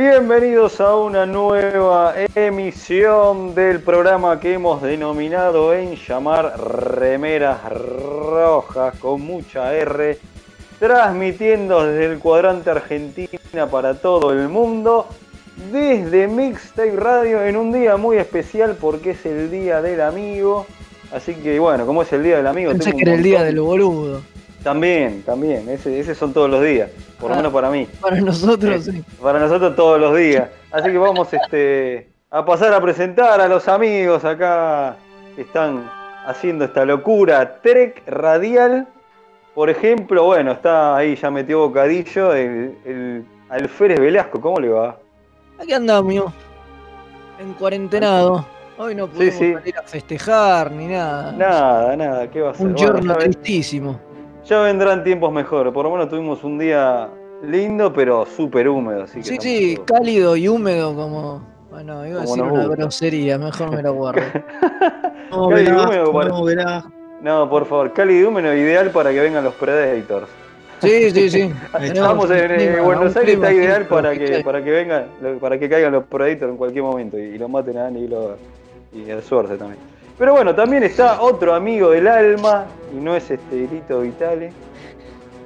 Bienvenidos a una nueva emisión del programa que hemos denominado en llamar Remeras Rojas con mucha R, transmitiendo desde el cuadrante Argentina para todo el mundo, desde Mixtape Radio en un día muy especial porque es el Día del Amigo. Así que bueno, como es el Día del Amigo... Pensé tengo que era el día del boludo. También, también, ese, ese son todos los días, por lo Ah. menos para mí. Para nosotros, Eh, sí. Para nosotros todos los días. Así que vamos este, a pasar a presentar a los amigos acá que están haciendo esta locura. Trek Radial, por ejemplo, bueno, está ahí, ya metió bocadillo, el, el Alférez Velasco, ¿cómo le va? Aquí andamos, en cuarentenado. Hoy no pudimos sí. salir a festejar ni nada. Nada, nada, ¿qué va a ser? Un giorno tristísimo. Ya vendrán tiempos mejores, por lo menos tuvimos un día lindo, pero súper húmedo, así que Sí, sí, cálido y húmedo como... Bueno, iba a Como decir nos una gusta. grosería, mejor me lo guardo. No, Cálido y verás, húmedo para- no, verás. No, por favor, cálido y húmedo, ideal para que vengan los Predators. Sí, sí, sí. Estamos en, eh, Buenos Aires, está ideal para que, para que vengan, para que caigan los Predators en cualquier momento y, y lo maten a Andy y, lo, y a suerte también. Pero bueno, también está otro amigo del alma, y no es este Lito Vitale,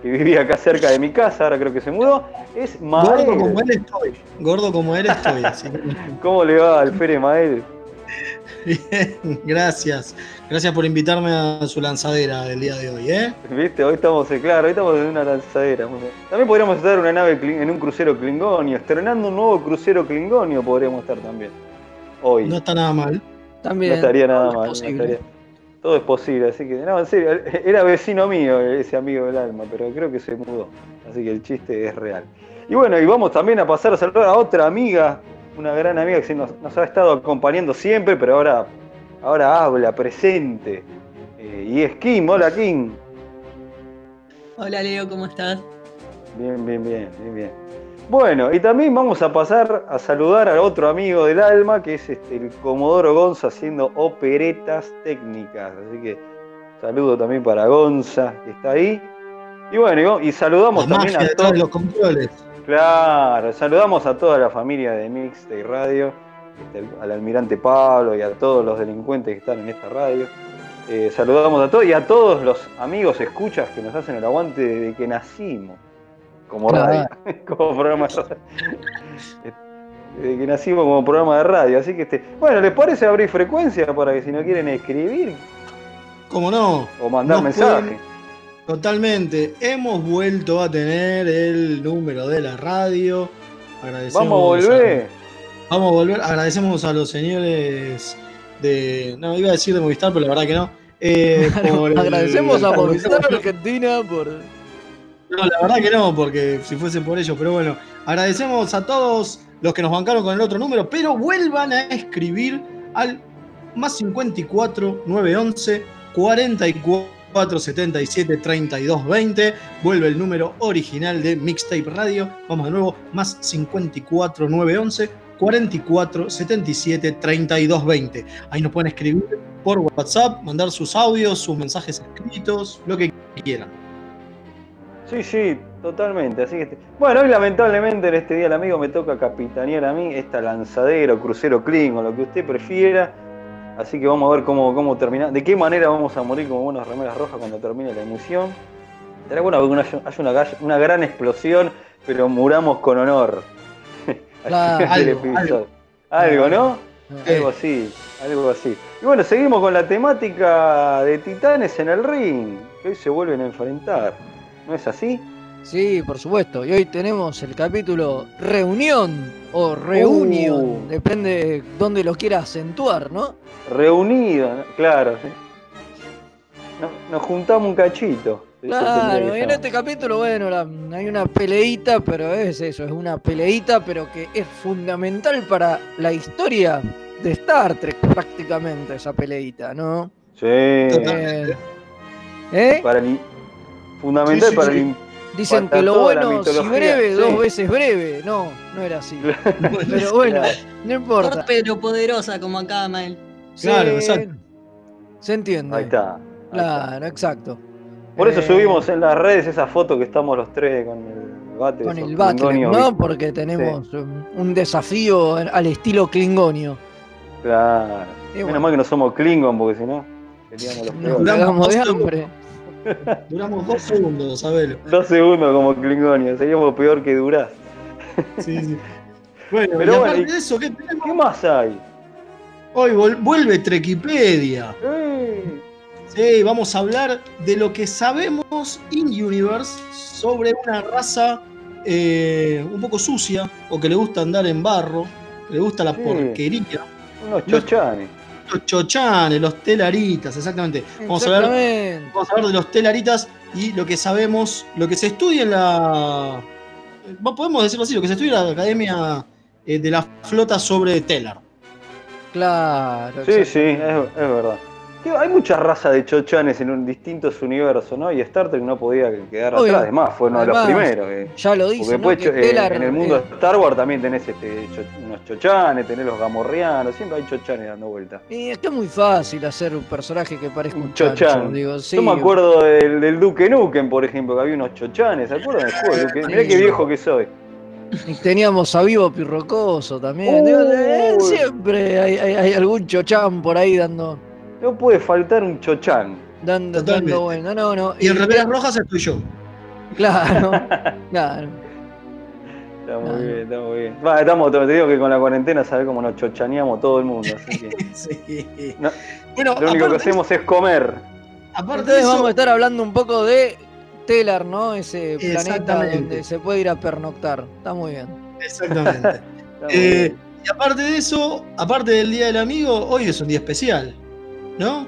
que vivía acá cerca de mi casa, ahora creo que se mudó, es Gordo como Mael. él estoy. Gordo como él estoy. así ¿Cómo le va al Fere Mael? Bien, gracias. Gracias por invitarme a su lanzadera del día de hoy, ¿eh? ¿Viste? Hoy estamos, eh, claro, hoy estamos en una lanzadera. También podríamos estar en una nave en un crucero Klingonio, estrenando un nuevo crucero Klingonio podríamos estar también. Hoy. No está nada mal. También. No estaría nada mal. no posible. estaría- Todo es posible, así que, no, en serio, era vecino mío ese amigo del alma, pero creo que se mudó. Así que el chiste es real. Y bueno, y vamos también a pasar a saludar a otra amiga, una gran amiga que nos ha estado acompañando siempre, pero ahora, ahora habla, presente. Eh, y es Kim, hola Kim. Hola Leo, ¿cómo estás? Bien, bien, bien, bien, bien. Bueno, y también vamos a pasar a saludar a otro amigo del alma, que es este, el Comodoro Gonza haciendo operetas técnicas. Así que saludo también para Gonza, que está ahí. Y bueno, y, saludamos La también a todos. los controles. Claro, saludamos a toda la familia de Mixte y Radio, este, al almirante Pablo y a todos los delincuentes que están en esta radio. Eh, saludamos a todos y a todos los amigos escuchas que nos hacen el aguante desde que nacimos como Claro. radio, como programa de radio. Desde que nacimos como programa de radio. Así que este. Bueno, ¿les parece abrir frecuencia para que si no quieren escribir ¿Cómo no? o mandar Nos mensaje? pueden- Totalmente. Hemos vuelto a tener el número de la radio. Agradecemos Vamos a volver. Vamos a volver. Agradecemos a los señores de. No, iba a decir de Movistar, pero la verdad que no. Eh, por el- Agradecemos a Movistar Argentina por. No, la verdad que no, porque si fuese por ellos, pero bueno, agradecemos a todos los que nos bancaron con el otro número, pero vuelvan a escribir al más 54 911 44 77 32 20. Vuelve el número original de Mixtape Radio. Vamos de nuevo, más 54 911 44 77 32 20. Ahí nos pueden escribir por WhatsApp, mandar sus audios, sus mensajes escritos, lo que quieran. Sí, sí, totalmente. Así que, bueno, hoy lamentablemente en este día el amigo me toca capitanear a mí esta lanzadera o crucero o lo que usted prefiera. Así que vamos a ver cómo, cómo termina, de qué manera vamos a morir como buenas remeras rojas cuando termine la emisión. Será bueno que haya una, una gran explosión, pero muramos con honor. Claro, algo, algo, ¿no? Algo así, algo así. Y bueno, seguimos con la temática de titanes en el ring, que hoy se vuelven a enfrentar. ¿No es así? Sí, por supuesto. Y hoy tenemos el capítulo Reunión o Reunión, uh. depende de dónde lo quiera acentuar, ¿no? Reunido, claro. nos juntamos un cachito. Claro, en este capítulo, bueno, hay una peleita, pero es eso, es una peleita, pero que es fundamental para la historia de Star Trek, prácticamente, esa peleita, ¿no? Sí. Eh, ¿Eh? Para fundamental para el Dicen que lo bueno, si breve, dos veces breve. No, no era así. pero bueno, no importa. Pero poderosa como acá, Mael. Claro, exacto. Se entiende. Ahí está. claro, exacto. Por eso eh, subimos en las redes esa foto que estamos los tres con el bate. Con el bate, ¿no? Porque tenemos un desafío al estilo klingonio. Claro. Menos mal que no somos klingon, porque si no, seríamos los peores. Nos de hambre. Duramos dos segundos, sabelo. Dos segundos como Klingonio, seríamos peor que Duraz. Sí, sí. Bueno, Pero bueno, aparte de eso, ¿qué, ¿qué más hay? Hoy vuelve Trekipedia. Sí, vamos a hablar de lo que sabemos in Universe sobre una raza eh, un poco sucia o que le gusta andar en barro, que le gusta la porquería. Unos chochanes. Los chochanes, los telaritas, exactamente. Vamos a, ver, vamos a de los telaritas y lo que sabemos, lo que se estudia en la. Podemos decirlo así, lo que se estudia en la Academia eh, de la Flota sobre Telar. Claro. Sí, sí, es verdad hay mucha raza de chochanes en un distintos universos, ¿no? Y Star Trek no podía quedar atrás, además, fue uno de los primeros. Eh. Ya lo dice. Porque después en el mundo de Star Wars también tenés este, unos chochanes, tenés los gamorrianos, siempre hay chochanes dando vueltas. Y es que es muy fácil hacer un personaje que parezca un, chochan. digo, Yo me acuerdo del, Duque Nukem, por ejemplo, que había unos chochanes, ¿se acuerdan del juego? Mirá qué viejo que soy. Y teníamos a Vivo Pirrocoso también. Eh, siempre hay algún chochán por ahí dando no puede faltar un chochán. Dando, dando bueno, no, no. Y, en remeras rojas estoy yo. Claro, claro. Está muy bien, está muy bien. Va, estamos, te digo que con la cuarentena sabes cómo nos chochaneamos todo el mundo. Así que, sí. bueno, lo único que hacemos es comer. Aparte de eso, vamos a estar hablando un poco de Telar, ¿no? Ese planeta donde se puede ir a pernoctar. Está muy bien. Exactamente. eh, y aparte de eso, aparte del Día del Amigo, hoy es un día especial. ¿No?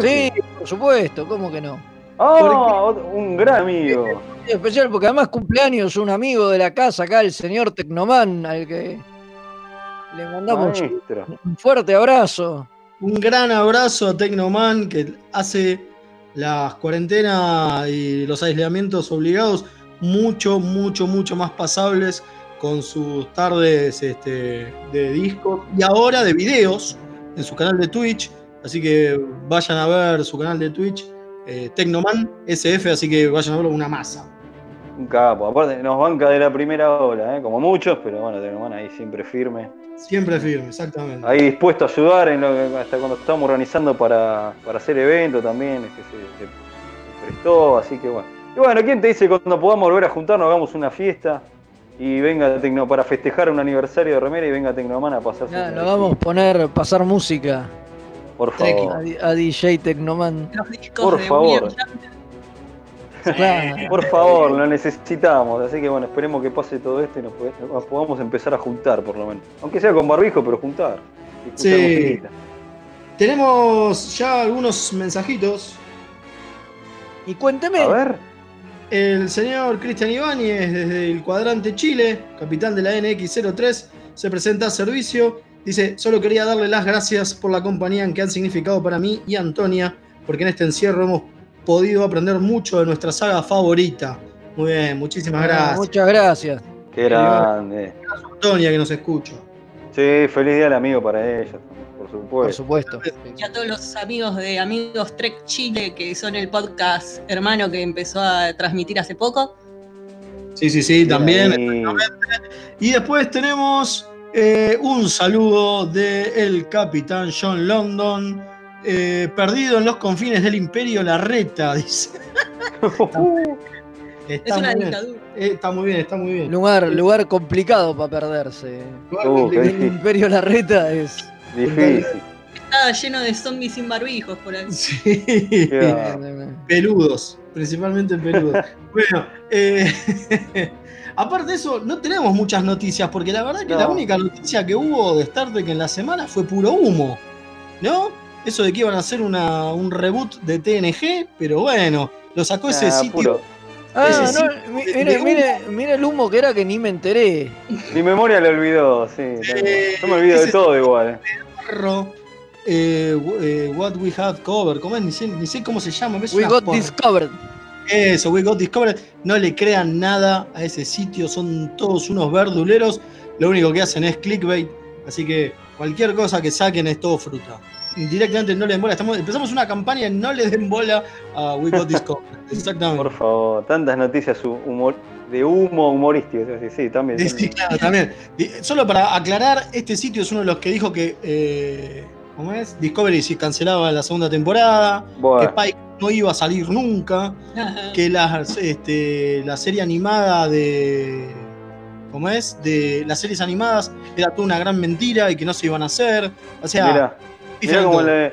sí, por supuesto, ¿cómo que no? Ah, un gran amigo. especial porque además cumpleaños un amigo de la casa acá, el señor Tecnoman, al que le mandamos un fuerte abrazo. Un gran abrazo a Tecnoman que hace las cuarentenas y los aislamientos obligados mucho, mucho, mucho más pasables con sus tardes este, de discos y ahora de videos en su canal de Twitch. Así que vayan a ver su canal de Twitch, eh, Tecnoman SF, así que vayan a verlo una masa. Un capo, aparte nos banca de la primera ola, ¿eh? como muchos, pero bueno, Tecnoman ahí siempre firme. Siempre firme, exactamente. Ahí dispuesto a ayudar en lo hasta cuando estamos organizando para, hacer eventos también, este, se, prestó, así que bueno. Y bueno, ¿quién te dice cuando podamos volver a juntarnos, hagamos una fiesta? Y venga Tecno para festejar un aniversario de Remera y venga Tecnoman a pasar. Ya, lo vamos a poner, pasar música. Por favor. A, DJ Tecnoman. Por favor. Por favor, lo necesitamos. Así que bueno, esperemos que pase todo esto y nos, podamos empezar a juntar por lo menos. Aunque sea con barbijo, pero juntar. Sí. Tenemos ya algunos mensajitos. Y cuénteme. A ver. El señor Cristian Ibáñez, desde el cuadrante Chile, capitán de la NX03, se presenta a servicio Dice, solo quería darle las gracias por la compañía en que han significado para mí y Antonia, porque en este encierro hemos podido aprender mucho de nuestra saga favorita. Muy bien, muchísimas Ah, gracias. Muchas gracias. Qué grande. Antonia que nos escucha. Sí, feliz día al amigo para ella, por Por supuesto. Y a todos los amigos de Amigos Trek Chile, que son el podcast hermano que empezó a transmitir hace poco. Sí, sí, sí, también. Y- después tenemos eh, un saludo del capitán John London, eh, perdido en los confines del imperio La Reta, dice. Es Está una muy bien. dictadura. Eh, está muy bien, está muy bien. Lugar, lugar complicado para perderse. Uh, El. Imperio Larreta es. Difícil. Está lleno de zombies sin barbijos por ahí. Sí. Peludos, principalmente peludos. bueno, eh, aparte de eso, no tenemos muchas noticias, porque la verdad que No. la única noticia que hubo de Star Trek en la semana fue puro humo, ¿no? Eso de que iban a hacer una, un reboot de TNG, pero bueno, lo sacó ese Ah, sitio. puro. Ah, Ese no, sí, mi- de- mire, de mire, mire el humo que era que ni me enteré. Mi memoria lo olvidó, sí. Eh, Yo me olvido de todo igual. Perro, eh, eh, What We Have Covered, ¿cómo es? Ni sé, ni sé cómo se llama. We got por- discovered. Eso, We Got Discovered. No le crean nada a ese sitio, son todos unos verduleros. Lo único que hacen es clickbait. Así que cualquier cosa que saquen es todo fruta. Directamente no le den bola. Estamos, empezamos una campaña en no le den bola a We Got Discovered. Exactamente. Por favor, tantas noticias hu- humor- de humo humorístico. Sí, sí, también. Sí, también. sí, claro, también. Solo para aclarar, este sitio es uno de los que dijo que. eh, ¿Cómo es? Discovery se cancelaba la segunda temporada. Que Bueno, Spike no iba a salir nunca. que la, este, la serie animada de. ¿Cómo es? De las series animadas era toda una gran mentira y que no se iban a hacer. O sea, mirá en cómo todo. le,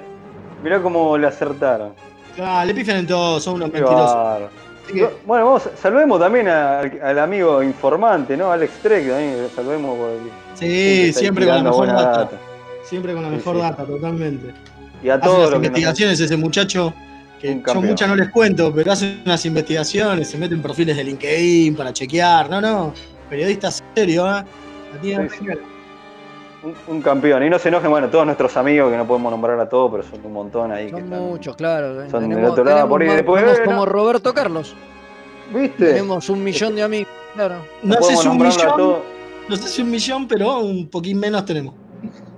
mirá cómo le acertaron. Ah, le pifian en todo, son unos Qué mentirosos. que, Bueno, vamos, saludemos también al, al amigo informante, ¿no? Alex Trek, también, saludemos porque sí, siempre con la mejor data. Siempre con la Sí, mejor sí. data, totalmente. Y a Hace todos unas los que nos- investigaciones ese muchacho, que yo muchas no les cuento, pero hace unas investigaciones, se mete en perfiles de LinkedIn para chequear. No, no, periodista serio, ¿eh? La tiene Sí, re sí. Un, un campeón. Y no se enojen, bueno, todos nuestros amigos, que no podemos nombrar a todos, pero son un montón ahí. que Son están- muchos, claro. Son del tenemos, otro lado, por ahí después, eh, como no. Roberto Carlos. ¿Viste? Tenemos un millón de amigos. Claro. No sé podemos si un millón, no sé si un millón, pero un poquín menos tenemos.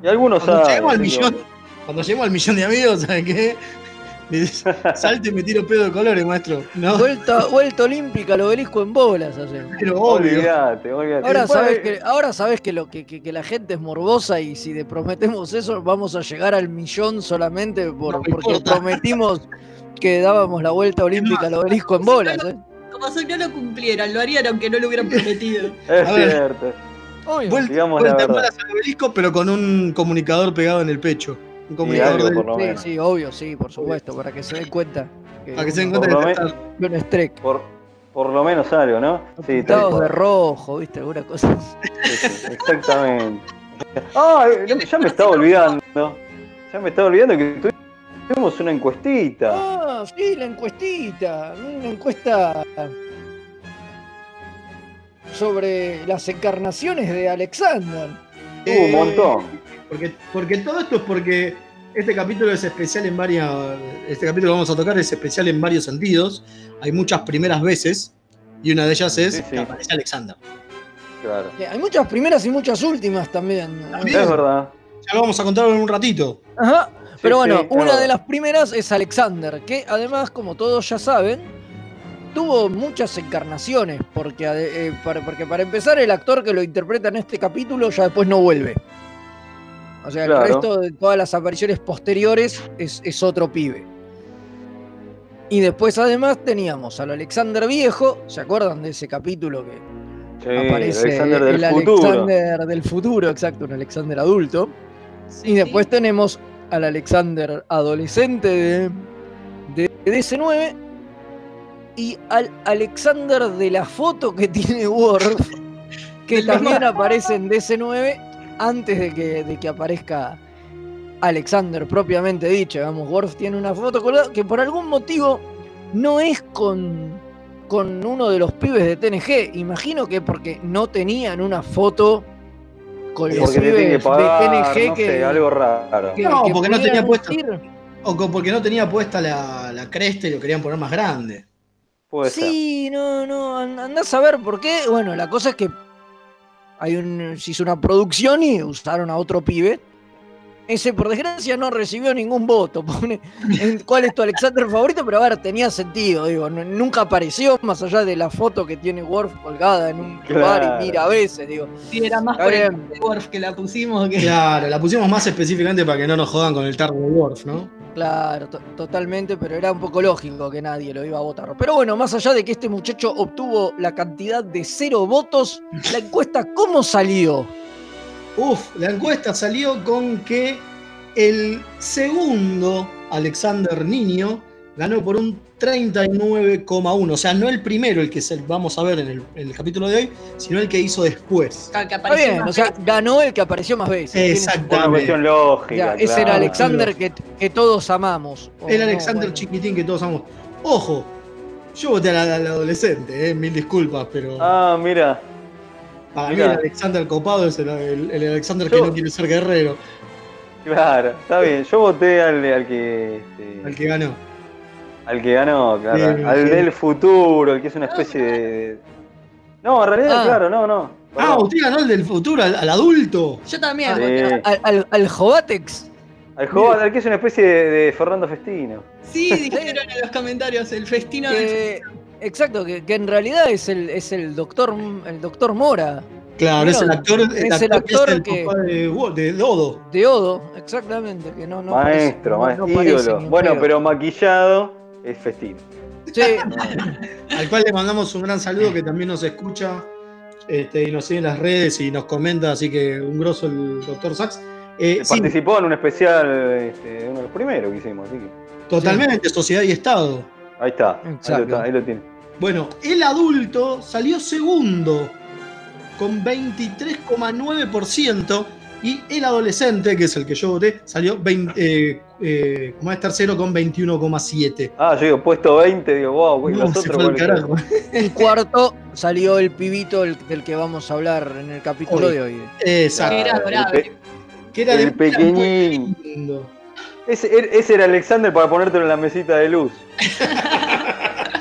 Y algunos Cuando saben. lleguemos al que millón, cuando lleguemos al millón de amigos, ¿sabes qué? Dice, Salte y me tiro pedo de colores, maestro. No, Vuelta, vuelta olímpica, el obelisco en bolas hacemos. pero obvio. Olvídate, olvídate. Ahora Después- sabes que, ahora sabes que, lo, que, que- que la gente es morbosa y si le prometemos eso vamos a llegar al millón solamente por- No me porque importa. prometimos que dábamos la vuelta olímpica al obelisco en bolas. ¿eh? Como si no lo cumplieran, lo harían aunque no lo hubieran prometido. Es cierto. Obvio. Vuelta, Digamos la vuelta en bolas al obelisco, pero con un comunicador pegado en el pecho. Un comunicador algo del- por lo Sí, menos. sí, obvio, sí, por supuesto, para que se den cuenta. Que para que se den cuenta que está- es Trek. Por, por lo menos algo, ¿no? Sí, Pintados de rojo, ¿viste? Alguna cosa. Sí, sí, exactamente. Ah, eh, ya me estaba olvidando. Ya me estaba olvidando que tuvimos una encuestita. Ah, sí, la encuestita. Una encuesta sobre las encarnaciones de Alexander. Uh, un montón. Porque, porque todo esto es porque este capítulo es especial en varias. Este capítulo que vamos a tocar es especial en varios sentidos. Hay muchas primeras veces. Y una de ellas es Sí, sí. que aparece Alexander. Claro. Eh, Hay muchas primeras y muchas últimas también. También. Es verdad. Ya lo vamos a contar en un ratito. Ajá. Pero Sí, bueno, una de las primeras es Alexander, que además, como todos ya saben, tuvo muchas encarnaciones, porque, eh, para, porque para empezar el actor que lo interpreta en este capítulo ya después no vuelve. O sea, Claro. el resto de todas las apariciones posteriores es, es otro pibe. Y después además teníamos al Alexander viejo, ¿se acuerdan de ese capítulo que Sí, aparece Alexander del el futuro. Alexander del futuro, exacto, un Alexander adulto? Y después tenemos al Alexander adolescente de, de DC9 y al Alexander de la foto que tiene Worf, que también aparece en DC9 antes de que, de que aparezca Alexander propiamente dicho. Digamos, Worf tiene una foto colgada que por algún motivo no es con, con uno de los pibes de TNG. Imagino que porque no tenían una foto con los Porque te tiene que pibes pagar, de TNG no que, sé, algo raro. que- No, que porque no tenía decir- O porque no tenía puesta la, la cresta y lo querían poner más grande. Puede ser. Sí, no, no, and- andás a ver por qué. Bueno, la cosa es que hay un, se hizo una producción y usaron a otro pibe. Ese, por desgracia, no recibió ningún voto. Pone en cuál es tu Alexander favorito, pero a ver, tenía sentido, digo, no- nunca apareció más allá de la foto que tiene Worf colgada en un lugar Claro. y mira a veces, digo. Sí, era más por el Worf que la pusimos que. Claro, la pusimos más específicamente para que no nos jodan con el tarro de Worf, ¿no? Claro, to- totalmente, pero era un poco lógico que nadie lo iba a votar. Pero bueno, más allá de que este muchacho obtuvo la cantidad de cero votos, la encuesta, ¿cómo salió? Uf, la encuesta salió con que el segundo Alexander Niño ganó por un 39,1. O sea, no el primero, el que vamos a ver en el, en el capítulo de hoy, sino el que hizo después. que Está apareció bien, más o sea, veces. ganó el que apareció más veces. Exacto. Una cuestión lógica. Ya, claro. era Alexander que, que todos amamos. El no, Alexander bueno. chiquitín que todos sabemos. Ojo, yo voté al al adolescente, eh, mil disculpas, pero Ah, mira. Para mí el Alexander copado es el, el- el Alexander que no quiere ser guerrero, Claro, está bien. Yo voté al, al que. este, al que ganó. al que ganó, claro. Bien, al bien. del futuro, el que es una especie de. No, en realidad, Ah. claro, no, no. Ah, usted ganó el del futuro, al, al adulto. Yo también. Ah. Sí. Al, al, al Jovatex. Al, joven- al que es una especie de, de Fernando Festino. Sí, dijeron en los comentarios el festino del que- exacto, que, que en realidad es el, es el doctor el doctor Mora Claro, es el actor, el es el actor que es actor el que- papá de, de Dodo. de Odo, exactamente, que no, no maestro, parece- maestro, parece Bueno, pero maquillado es Festino. Sí, al cual le mandamos un gran saludo que también nos escucha este, y nos sigue en las redes y nos comenta, así que un grosso el doctor Sachs. Eh, sí, Participó en un especial, este, uno de los primeros que hicimos, así que. totalmente, Sociedad y Estado. Ahí está. Ahí lo, ahí lo tiene. Bueno, el adulto salió segundo con 23,9% y el adolescente, que es el que yo voté, salió 20, eh, eh, como es tercero con 21,7%. Ah, yo digo, puesto 20, digo, wow, güey, No, los se otros fue al cuáles carajo. en cuarto salió el pibito el- del que vamos a hablar en el capítulo Hoy. de hoy. Exacto. Que era el adorable. Que era el de pequeñín. Ese, er- ese era Alexander para ponértelo en la mesita de luz.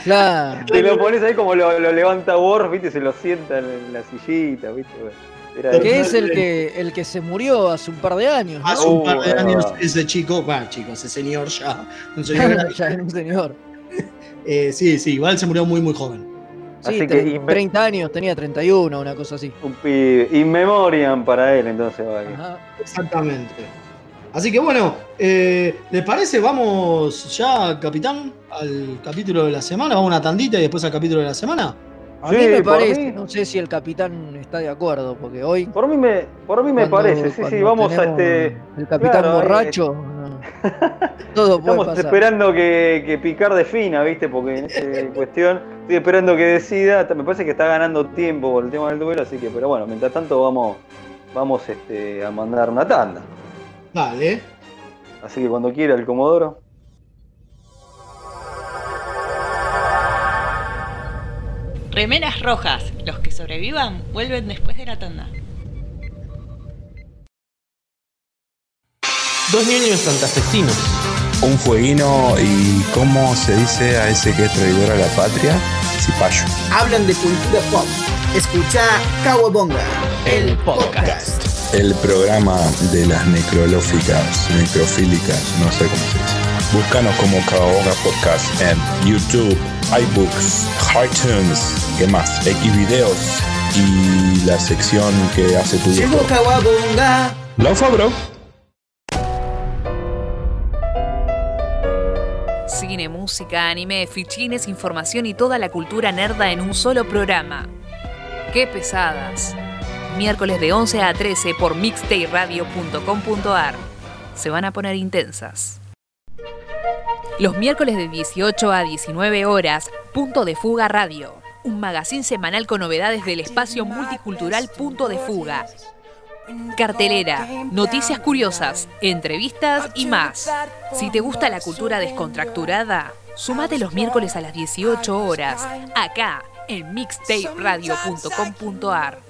Claro. Te lo pones ahí como lo, lo levanta Worf, viste, se lo sienta en la sillita, viste. Era Que es el que el que se murió hace un par de años. ¿no? Hace un par de Uh, años ese chico, bueno, chico, ese señor ya, un señor, ya era un señor. eh, sí, sí, igual se murió muy muy joven. Sí, Así que inve- 30 años, tenía 31, una cosa así. Un pibe. In memoriam para él, entonces. va, Ajá. Exactamente. Así que bueno, eh, ¿les parece? Vamos ya, capitán, al capítulo de la semana. Vamos a una tandita y después al capítulo de la semana. A Sí, mí me parece, mí. no sé si el capitán está de acuerdo, porque hoy. Por mí me, por mí me cuando- parece, sí, sí, vamos a este. El capitán claro, borracho. no. Todo puede Estamos pasar. esperando que, que Picar defina, ¿viste? Porque en esta cuestión estoy esperando que decida. Me parece que está ganando tiempo por el tema del duelo, así que, pero bueno, mientras tanto vamos, vamos este, a mandar una tanda. Dale. Así que cuando quiera el Comodoro. Remeras rojas. Los que sobrevivan vuelven después de la tanda. Dos niños santafesinos. Un fueguino y ¿cómo se dice a ese que es traidor a la patria? Cipayo. Hablan de cultura pop. Escucha Kawabonga. El podcast. El programa de las necrolóficas, necrofílicas, no sé cómo se dice. Búscanos como Caoga Podcast en YouTube, iBooks, iTunes, ¿qué más? X videos y la sección que hace tu Llegó viejo. Kawabonga. La Fabro. Cine, música, anime, fichines, información y toda la cultura nerda en un solo programa. ¡Qué pesadas! Miércoles de 11 a 13 por mixtayradio.com.ar. Se van a poner intensas. Los miércoles de 18 a 19 horas, Punto de Fuga Radio. Un magazín semanal con novedades del espacio multicultural Punto de Fuga. Cartelera, noticias curiosas, entrevistas y más. Si te gusta la cultura descontracturada, sumate los miércoles a las 18 horas, acá en mixtaperadio.com.ar.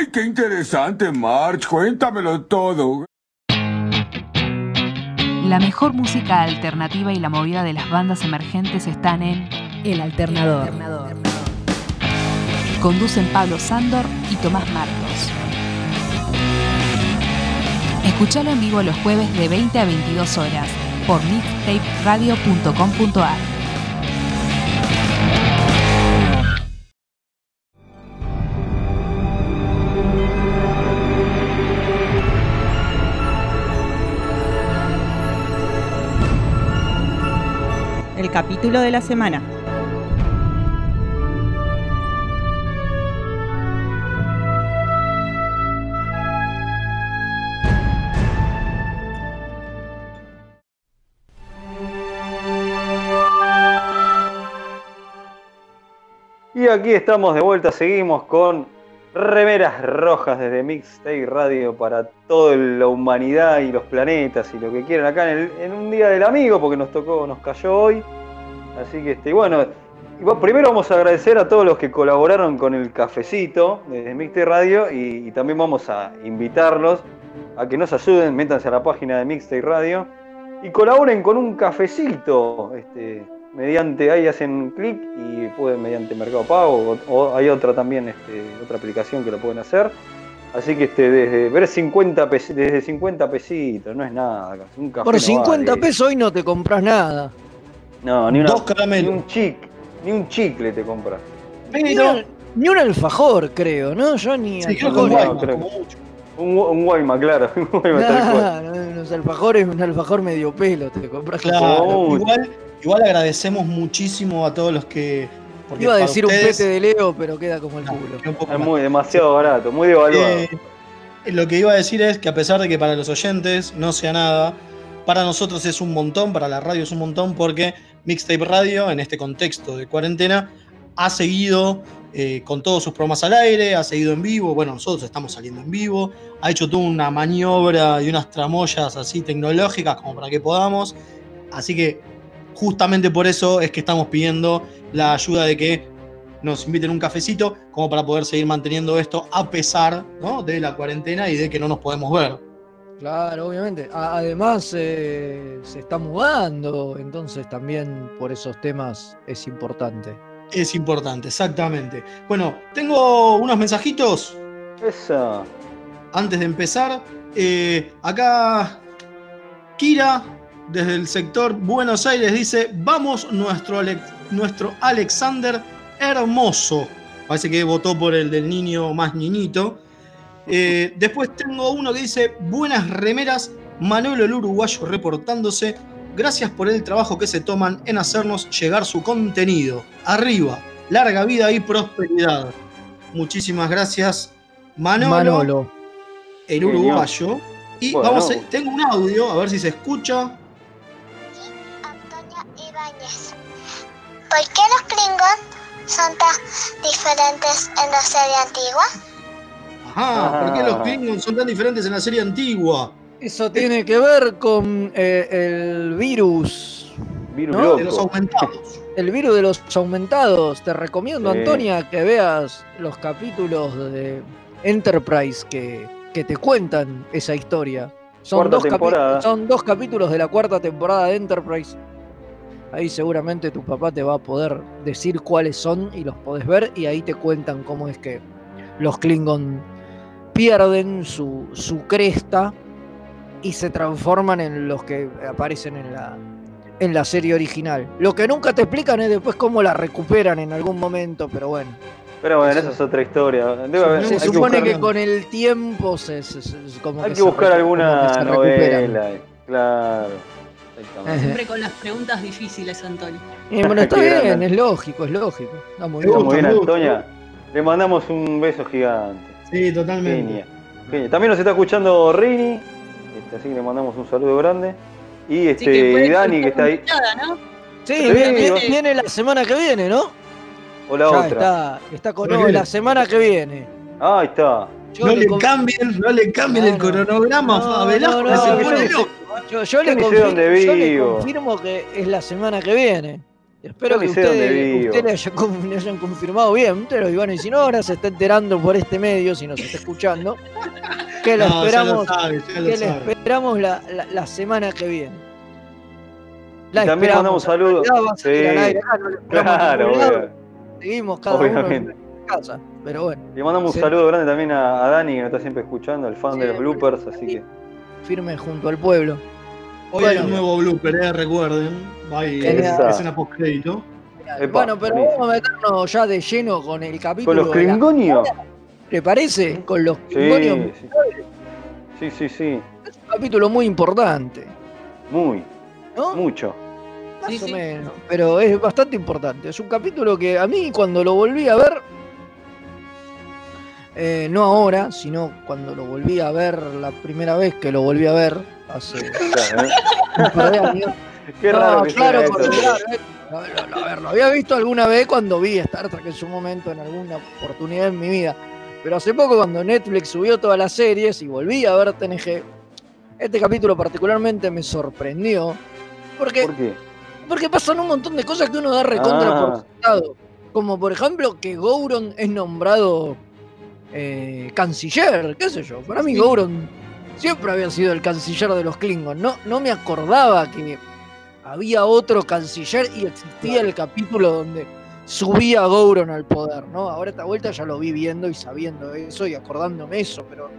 ¡Ay, qué interesante, March! Cuéntamelo todo. La mejor música alternativa y la movida de las bandas emergentes están en El Alternador. Conducen Pablo Sándor y Tomás Marcos. Escuchalo en vivo los jueves de 20 a 22 horas por mixtaperadio.com.ar. Capítulo de la semana. Y aquí estamos de vuelta, seguimos con remeras rojas desde Mixtape Radio para toda la humanidad y los planetas y lo que quieran acá en un día del amigo, porque nos tocó, nos cayó hoy. Así que este, bueno, primero vamos a agradecer a todos los que colaboraron con el cafecito desde Mixtape Radio y, y también vamos a invitarlos a que nos ayuden, métanse a la página de Mixtape Radio y colaboren con un cafecito. Este, mediante ahí hacen clic y pueden mediante Mercado Pago o, o hay otra también, este, otra aplicación que lo pueden hacer. Así que este, desde ver 50 pesi- desde 50 pesitos, no es nada. Un café Por no 50 vale. pesos hoy no te compras nada. No, ni, una, Dos caramelos. ni un chic, ni un chicle te compras. Ni, un, ni un alfajor, creo, ¿no? Yo ni Sí, creo que un Guaymas, creo. como mucho. Un, un Guayma, claro. Un Guayma tal cual. Nah, unos alfajores, un alfajor medio pelo te compras. Claro, igual, igual agradecemos muchísimo a todos los que. porque Iba a decir un pete de Leo, pero queda como el No, culo. un Es muy demasiado barato, muy devaluado. Eh, lo que iba a decir es que a pesar de que para los oyentes no sea nada, para nosotros es un montón, para la radio es un montón, porque Mixtape Radio, en este contexto de cuarentena, ha seguido eh, con todos sus programas al aire, ha seguido en vivo, bueno, nosotros estamos saliendo en vivo, ha hecho toda una maniobra y unas tramoyas así tecnológicas como para que podamos, así que justamente por eso es que estamos pidiendo la ayuda de que nos inviten un cafecito como para poder seguir manteniendo esto a pesar de la cuarentena y de que no nos podemos ver. Claro, obviamente. Además, eh, se está mudando, entonces también por esos temas es importante. Es importante, exactamente. Bueno, tengo unos mensajitos Esa. antes de empezar. Eh, acá Kira, desde el sector Buenos Aires, dice, vamos nuestro, Ale- nuestro Alexander hermoso. Parece que votó por el del niño más niñito. Eh, después tengo uno que dice, buenas remeras, Manuel el Uruguayo reportándose. Gracias por el trabajo que se toman en hacernos llegar su contenido. Arriba, larga vida y prosperidad. Muchísimas gracias, Manolo, Manolo. el uruguayo. Y Bueno. vamos a, tengo un audio, a ver si se escucha. Antonia Ibáñez. ¿Por qué los Klingons son tan diferentes en la serie antigua? Ajá, ¿por qué los Ah. Klingons son tan diferentes en la serie antigua? Eso tiene que ver con eh, el virus. Virus ¿No? De los aumentados. El virus de los aumentados. Te recomiendo, Sí. Antonia, que veas los capítulos de Enterprise que, que te cuentan esa historia. Son dos, son dos capítulos de la cuarta temporada de Enterprise. Ahí seguramente tu papá te va a poder decir cuáles son y los podés ver y ahí te cuentan cómo es que los Klingon pierden su, su cresta y se transforman en los que aparecen en la, en la serie original. Lo que nunca te explican es después cómo la recuperan en algún momento, pero bueno. Pero bueno, esa es otra historia. Debe haber- Se que supone que con el tiempo se, se- se- como Hay que buscar alguna que novela. Claro. Exactamente. Siempre con las preguntas difíciles, Antonio. Y bueno, está bien, grande. es lógico, es lógico. Está muy Está bien. muy. Antonia. Le mandamos un beso gigante. Sí, totalmente. Genia. Genia. También nos está escuchando Rini. así que le mandamos un saludo grande. Y este que y Dani que está ahí. Sí, Sí, viene, la semana que viene, ¿no? O la Ya otra. está, está con no, la semana que viene. Ah, ahí está. Yo No le con- cambien, no le cambien el No, no. cronograma No, a Velasco. Yo, yo Yo le confirmo que es la semana que viene. Espero que ustedes, le hayan, con- le hayan confirmado bien. Pero bueno, y si no, ahora se está enterando por este medio, si nos está escuchando, que la No, lo esperamos, sabe, ya lo que la sabe. esperamos la, la- la semana que viene. Y también mandamos saludos. Sí. no le Claro, lado. Seguimos cada Obviamente. uno en casa. Pero bueno, Le mandamos Sí. un saludo grande también a, a Dani, que nos está siempre escuchando, el fan de los bloopers, así que. firme junto al pueblo. Hoy hay Bueno. un nuevo blooper, eh, recuerden. Hay Genial. escena post crédito. Epa, bueno, pero vamos a meternos ya de lleno con el capítulo. Con los Klingonios. ¿Te parece? Con los Klingonios. sí, sí, sí, sí. Es un capítulo muy importante, Muy, ¿no? mucho. Más Sí, o sí. menos. Pero es bastante importante. Es un capítulo que a mí cuando lo volví a ver, eh, no ahora, sino cuando lo volví a ver la primera vez que lo volví a ver, hace Claro, ¿eh? Qué No, raro que claro, porque, claro, eh, no, a ver, lo había visto alguna vez cuando vi Star Trek en su momento, en alguna oportunidad en mi vida. Pero hace poco, cuando Netflix subió todas las series y volví a ver TNG, este capítulo particularmente me sorprendió. Porque, ¿Por qué? porque pasan un montón de cosas que uno da recontra Ah. por sentado. Como por ejemplo que Gouron es nombrado eh, canciller, qué sé yo. Para mí Sí. Gouron siempre había sido el canciller de los Klingons. No, no me acordaba que había otro canciller y existía el capítulo donde subía Gouron al poder, ¿no? Ahora esta vuelta ya lo vi viendo y sabiendo eso y acordándome eso, pero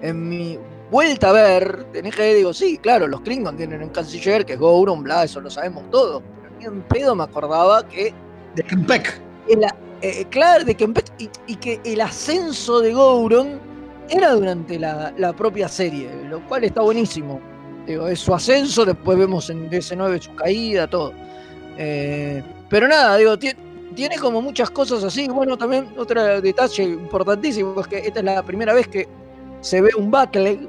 en mi vuelta a ver, tenés que digo, sí, claro, los Klingons tienen un canciller que es Gouron, bla, eso lo sabemos todos, pero ni en pedo me acordaba que De Kempek. el- eh, claro, de que, y, y que el ascenso de Gouron era durante la, la propia serie, lo cual está buenísimo. Digo, es su ascenso, después vemos en DC9 su caída, todo. Eh, pero nada, digo, tie- tiene como muchas cosas así. Bueno, también otro detalle importantísimo es que esta es la primera vez que se ve un Backleg,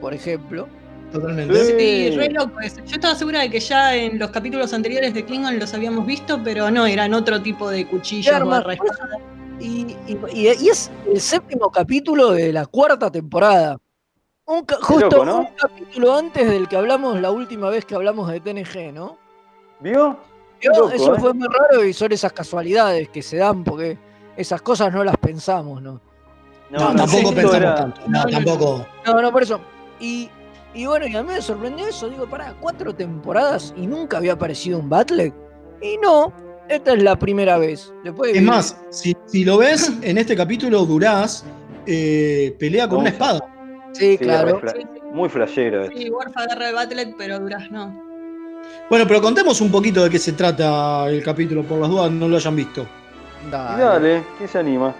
por ejemplo. Totalmente. Sí. Sí, re loco eso. Yo estaba segura de que ya en los capítulos anteriores de Klingon los habíamos visto, pero no, eran otro tipo de cuchillos Y, y- y- y es el séptimo capítulo de la cuarta temporada. Un ca- justo loco, ¿no? un capítulo antes del que hablamos la última vez que hablamos de TNG, ¿no? ¿Vio? Loco, eso ¿eh? fue muy raro y son esas casualidades que se dan porque esas cosas no las pensamos, ¿no? No, no, tampoco pensamos era- tanto. No, tampoco. No, no, por eso. Y, y bueno, y a mí me sorprendió eso. Digo, pará, cuatro temporadas y nunca había aparecido un Battle. Y no, esta es la primera vez. Después de Es vivir- más, si, si lo ves, en este capítulo Duraz eh, pelea con una espada. Sí, Sí, claro. Muy flashero. Sí, Worf agarra el Battlet, pero Duraz no. Bueno, pero contemos un poquito de qué se trata el capítulo, por las dudas no lo hayan visto. Y Dale. dale, ¿quién se anima?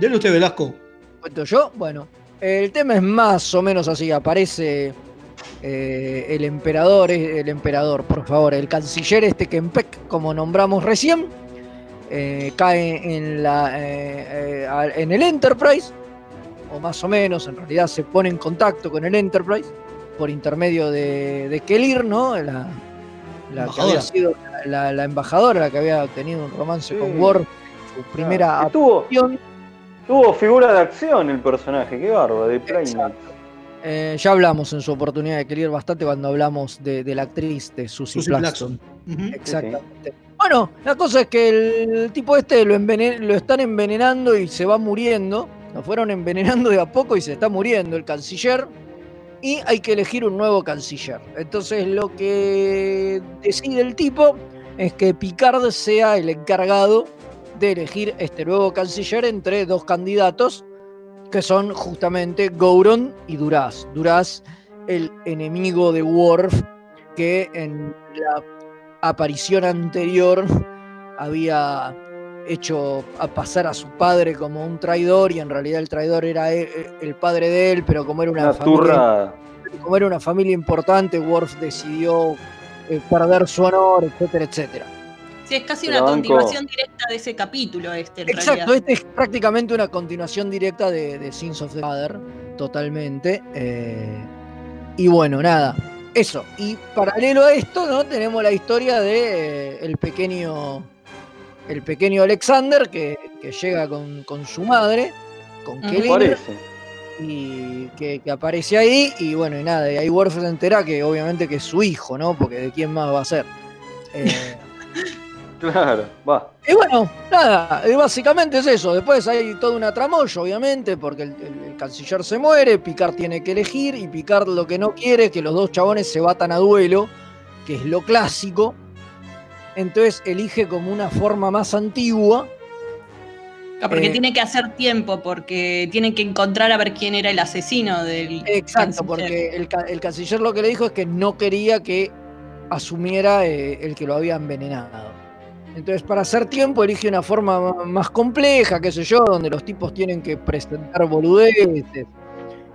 Dele usted, Velasco. ¿Cuento yo? Bueno, el tema es más o menos así. Aparece eh, el emperador, eh, el emperador, por favor, el canciller este Kempek, como nombramos recién, eh, cae en, la, eh, a- en el Enterprise, o más o menos, en realidad se pone en contacto con el Enterprise por intermedio de, de Kelir, ¿no? La, la que había Embajadora. sido la, la embajadora, la que había tenido un romance Sí. con Worf, su primera Ah, tuvo, aparición. tuvo figura de acción el personaje, qué bárbaro, de Playmate. Eh, ya hablamos en su oportunidad de querer bastante cuando hablamos de, de la actriz de Susie Susie. Ujú. Exactamente. Bueno, la cosa es que el tipo este lo, lo están envenenando y se va muriendo. Lo fueron envenenando de a poco y se está muriendo el canciller. Y hay que elegir un nuevo canciller. Entonces lo que decide el tipo es que Picard sea el encargado de elegir este nuevo canciller entre dos candidatos que son justamente Gouron y Duraz. Duraz, el enemigo de Worf, que en la aparición anterior había hecho a pasar a su padre como un traidor y en realidad el traidor era e- e- el padre de él, pero como era una, Una familia, como era una familia importante, Worf decidió eh, perder su honor, etcétera, etcétera. Sí, es casi una continuación directa de ese capítulo este, en Exacto, realidad. este es prácticamente una continuación directa de, de Sins of the Father, totalmente. eh, Y bueno, nada, eso. Y paralelo a esto, ¿no? Tenemos la historia de eh, el pequeño. El pequeño Alexander que, que llega con, con su madre, con Ujú. Kelly. Parece. y que, que aparece ahí y bueno y nada y ahí Worf se entera que obviamente que es su hijo no porque de quién más va a ser Eh, Claro, va. y bueno nada básicamente es eso después hay toda una tramoya obviamente porque el, el- el canciller se muere Picard tiene que elegir y Picard lo que no quiere es que los dos chabones se batan a duelo que es lo clásico entonces elige como una forma más antigua Ah, Porque Eh, tiene que hacer tiempo, porque tiene que encontrar a ver quién era el asesino del. Exacto, canciller. porque el canciller lo que le dijo es que no quería que asumiera eh, el que lo había envenenado. Entonces, para hacer tiempo, elige una forma ma- más compleja, qué sé yo, donde los tipos tienen que presentar boludeces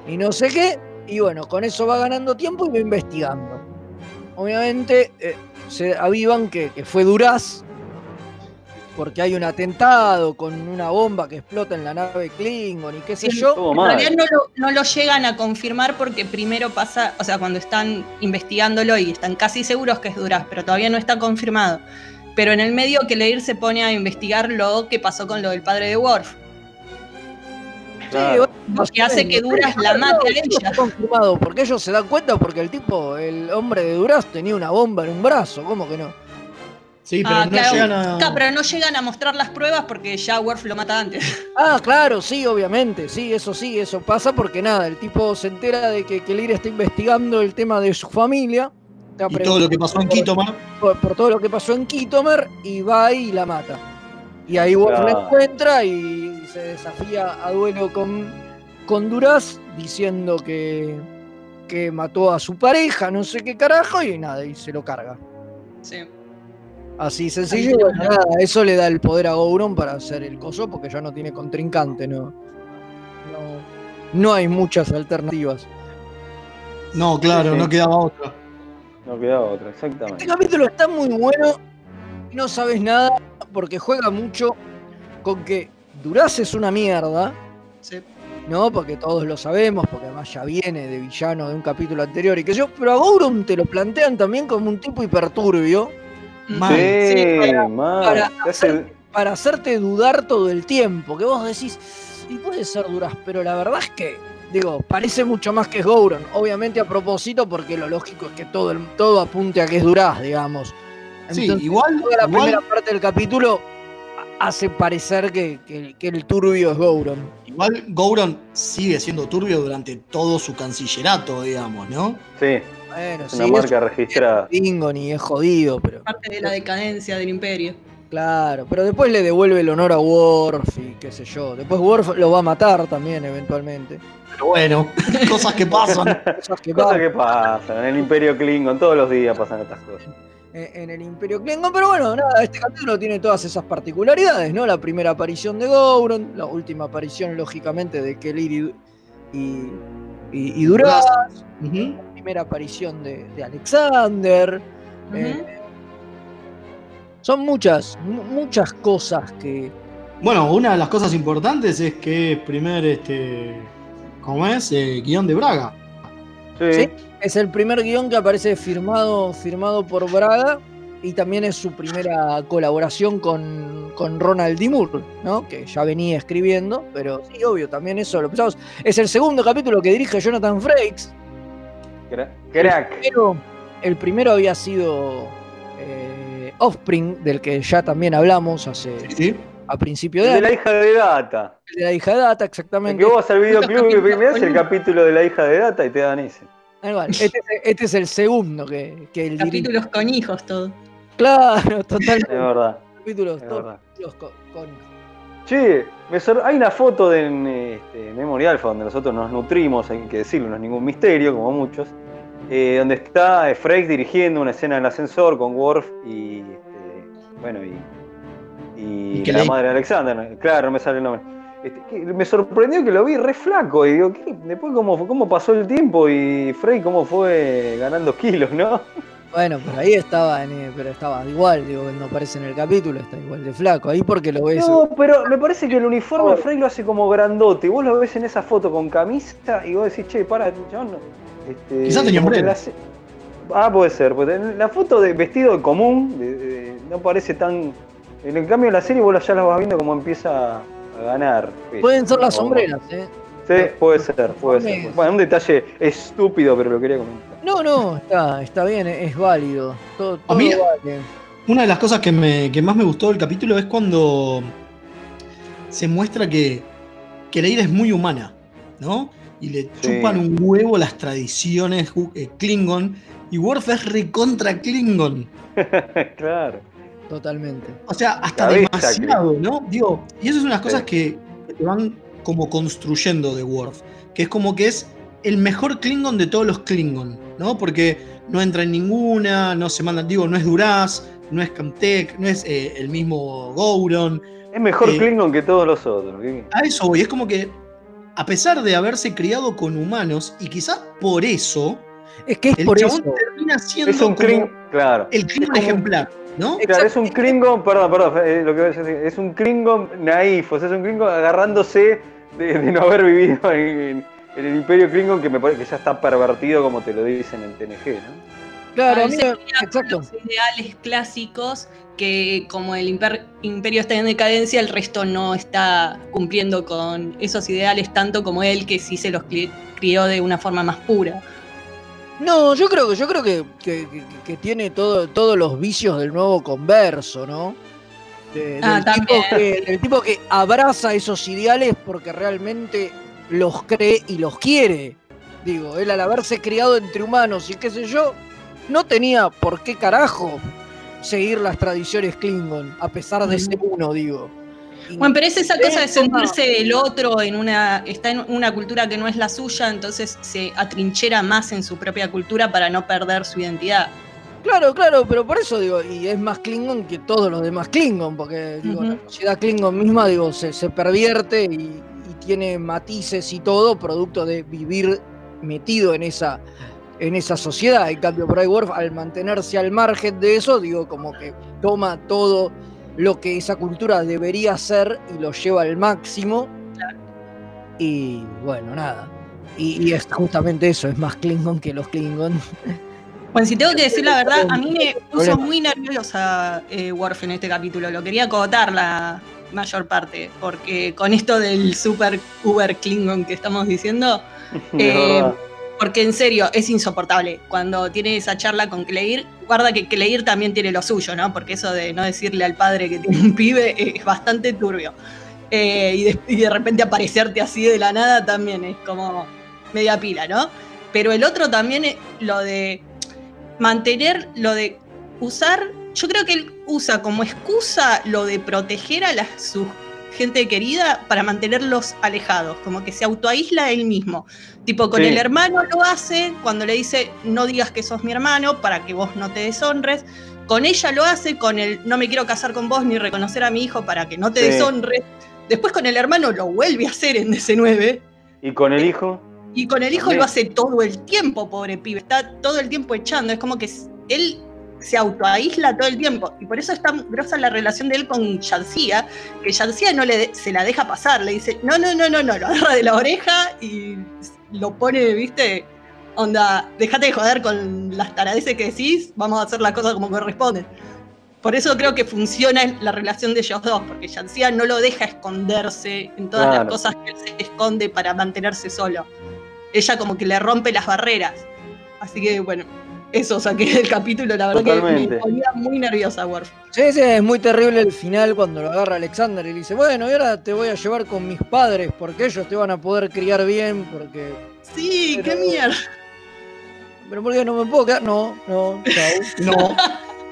y no sé qué. Y bueno, con eso va ganando tiempo y va investigando. Obviamente, eh, se avivan que, que fue Duraz, porque hay un atentado con una bomba que explota en la nave Klingon y qué sé Sí, yo. en realidad no lo, no lo llegan a confirmar porque primero pasa, o sea, cuando están investigándolo y están casi seguros que es Duraz, pero todavía no está confirmado. Pero en el medio que Leir se pone a investigar lo que pasó con lo del padre de Worf. Claro. Lo que hace que Duraz la mate a ella. Confirmado, porque ellos se dan cuenta porque el tipo, el hombre de Duraz tenía una bomba en un brazo, ¿cómo que no? Sí, Ah, claro. Claro, pero no llegan a mostrar las pruebas porque ya Worf lo mata antes. Ah, claro, sí, obviamente, sí, eso sí, eso pasa porque nada, el tipo se entera de que, que Leir está investigando el tema de su familia. Está Y todo lo que pasó en Quitoman. Por, por todo lo que pasó en Kitomer y va y la mata. Y ahí Worf la encuentra y se desafía a duelo con, con Duraz diciendo que, que mató a su pareja, no sé qué carajo, y nada, y se lo carga. Sí. Así sencillo, y bueno, nada, eso le da el poder a Gouron para hacer el coso porque ya no tiene contrincante, ¿no? No, no hay muchas alternativas. No, claro, Sí, sí. no quedaba otra. No quedaba otra, exactamente. Este capítulo está muy bueno y no sabes nada porque juega mucho con que Duraz es una mierda, Sí. ¿no? Porque todos lo sabemos, porque además ya viene de villano de un capítulo anterior y que yo, pero a Gouron te lo plantean también como un tipo hiperturbio. Mal. Sí, para- mal. para Te hace- para hacerte dudar todo el tiempo, que vos decís, y puede ser Duraz, pero la verdad es que, digo, parece mucho más que es Gouron, obviamente a propósito, porque lo lógico es que todo, el- todo apunte a que es Duraz, digamos. Sí, igual- Toda la igual- primera parte del capítulo a- hace parecer que, que- que el turbio es Gouron. Igual Gouron sigue siendo turbio durante todo su cancillerato, digamos, ¿no? Sí, Bueno, es sí, una es marca registrada. Y es jodido, pero Parte de la decadencia del imperio. Claro, pero después le devuelve el honor a Worf y qué sé yo. Después Worf lo va a matar también eventualmente. Pero bueno, cosas que pasan. Cosas que Cosas pasan. que pasan en el Imperio Klingon, todos los días pasan estas cosas. en en el Imperio Klingon, pero bueno, nada, este capítulo tiene todas esas particularidades, ¿no? La primera aparición de Gouron, la última aparición, lógicamente, de Kelly y, y, y- y Duraz, Ujú. la primera aparición de, de Alexander. eh, son muchas, mu- muchas cosas que. Bueno, una de las cosas importantes es que es primer, este, ¿cómo es? Eh, guion de Braga. Sí, ¿sí? Es el primer guion que aparece firmado, firmado por Braga y también es su primera colaboración con, con Ronald D. Moore, ¿no? Que ya venía escribiendo, pero sí, obvio, también eso lo pensamos. Es el segundo capítulo que dirige Jonathan Frakes. Cra- Crack. Pero el primero había sido Offspring, del que ya también hablamos hace Sí. a principio El de de año. la hija de Data. El de la hija de Data, El exactamente. que vos vas al videoclub y mirás el capítulo de la hija de Data y te dan ese. Este, es- este es el segundo que, que dirige. Capítulos con hijos, todo. Claro, totalmente. Es verdad. capítulos, Es todos verdad. capítulos con, con- Che, me sor- hay una foto de en, este, Memory Alpha donde nosotros nos nutrimos, hay que decirlo, no es ningún misterio, como muchos, eh, donde está eh, Frakes dirigiendo una escena en el ascensor con Worf y, este, bueno, y, y Y que la le- madre de Alexander, claro, no me sale el nombre. Este, me sorprendió que lo vi re flaco y digo, ¿qué? después cómo, cómo pasó el tiempo y Frey cómo fue ganando kilos, ¿no? Bueno, pero ahí estaba, en- pero estaba igual, digo, no aparece en el capítulo, está igual de flaco. Ahí porque lo ves. No, pero me parece que el uniforme de Frey lo hace como grandote. Vos lo ves en esa foto con camisa y vos decís, che, para, chabón, no. Este, Quizás tenía la se- Ah, puede ser. pues, en la foto de vestido de común de- de- no parece tan. En cambio, en la serie vos ya la vas viendo como empieza a ganar. peso, Pueden ser las ¿no? sombreras, ¿eh? Sí, puede ser, puede ser. Bueno, un detalle estúpido, pero lo quería comentar. No, no, está, está bien, es válido. Todo, todo mí- vale. Una de las cosas que, me- que más me gustó del capítulo es cuando se muestra que, que Leira es muy humana, ¿no? Y le Sí. chupan un huevo las tradiciones ju- eh, Klingon. Y Worf es recontra Klingon. claro. Totalmente. O sea, hasta Cabeza, demasiado, ¿no? Digo, y eso es unas cosas Sí. que, que te van como construyendo de Worf. Que es como que es el mejor Klingon de todos los Klingon, ¿no? Porque no entra en ninguna, no se manda, digo, no es Duraz, no es Camtek, no es eh, el mismo Gouron. Es mejor Eh, Klingon que todos los otros. ¿qué? A eso voy, es como que a pesar de haberse criado con humanos, y quizás por eso, Es que es el por chabón eso. termina siendo Es un como Klingon. Claro. el como- ejemplar, ¿no? Claro, es un Klingon, perdón, perdón, eh, lo que voy a decir, es un Klingon naif, o sea, es un Klingon agarrándose de, de no haber vivido en, en el Imperio Klingon que me parece que ya está pervertido como te lo dicen en TNG, ¿no? Claro, a que exacto. los ideales clásicos que como el imper- imperio está en decadencia, el resto no está cumpliendo con esos ideales tanto como él, que sí se los cri- crió de una forma más pura. No, yo creo que yo creo que, que- que- que tiene todo, todos los vicios del nuevo converso, ¿no? De- Ah, del, tipo también. que, del tipo que abraza esos ideales porque realmente los cree y los quiere. Digo, él al haberse criado entre humanos y qué sé yo, no tenía por qué carajo seguir las tradiciones Klingon, a pesar de ser uno, digo. Bueno, pero es esa cosa de sentirse el otro en una, está en una cultura que no es la suya, entonces se atrinchera más en su propia cultura para no perder su identidad. Claro, claro, pero por eso digo, y es más Klingon que todos los demás Klingon, porque digo, la sociedad Klingon misma, digo, se, se pervierte y, y tiene matices y todo, producto de vivir metido en esa, en esa sociedad. En cambio, por ahí Worf, al mantenerse al margen de eso, digo, como que toma todo lo que esa cultura debería ser y lo lleva al máximo. Y bueno, nada. Y, y es justamente eso, es más Klingon que los Klingon. Bueno, si tengo que decir la verdad, a mí me puso muy nerviosa eh, Worf en este capítulo. Lo quería acotar la mayor parte, porque con esto del super Uber Klingon que estamos diciendo, Eh. Porque en serio es insoportable. Cuando tiene esa charla con Cleir, guarda que Cleir también tiene lo suyo, ¿no? Porque eso de no decirle al padre que tiene un pibe es bastante turbio. Eh, y, de, y de repente aparecerte así de la nada también es como media pila, ¿no? Pero el otro también es lo de mantener, lo de usar, yo creo que él usa como excusa lo de proteger a la, su gente querida para mantenerlos alejados, como que se autoaísla él mismo. Tipo, con Sí. el hermano lo hace cuando le dice, no digas que sos mi hermano para que vos no te deshonres. Con ella lo hace con el, no me quiero casar con vos ni reconocer a mi hijo para que no te Sí. deshonres. Después con el hermano lo vuelve a hacer en DC9. ¿Y con el hijo? Y con el hijo También. lo hace todo el tiempo, pobre pibe. Está todo el tiempo echando. Es como que él se autoaísla todo el tiempo. Y por eso es tan grosa la relación de él con Yancía, que Yancía no le de- se la deja pasar. Le dice, no, no, no, no, no. Lo agarra de la oreja y lo pone, viste, onda, déjate de joder con las taradeces que decís, vamos a hacer las cosas como corresponden. Por eso creo que funciona la relación de ellos dos, porque Yancía no lo deja esconderse en todas Claro. las cosas que él se esconde para mantenerse solo. Ella como que le rompe las barreras. Así que bueno, eso saqué del capítulo, la verdad que Totalmente. me ponía muy nerviosa Worf. Sí, sí, es muy terrible el final cuando lo agarra Alexander y le dice, bueno, y ahora te voy a llevar con mis padres porque ellos te van a poder criar bien, porque... Sí, Pero- qué mierda. Pero porque no me puedo quedar, no, no, no.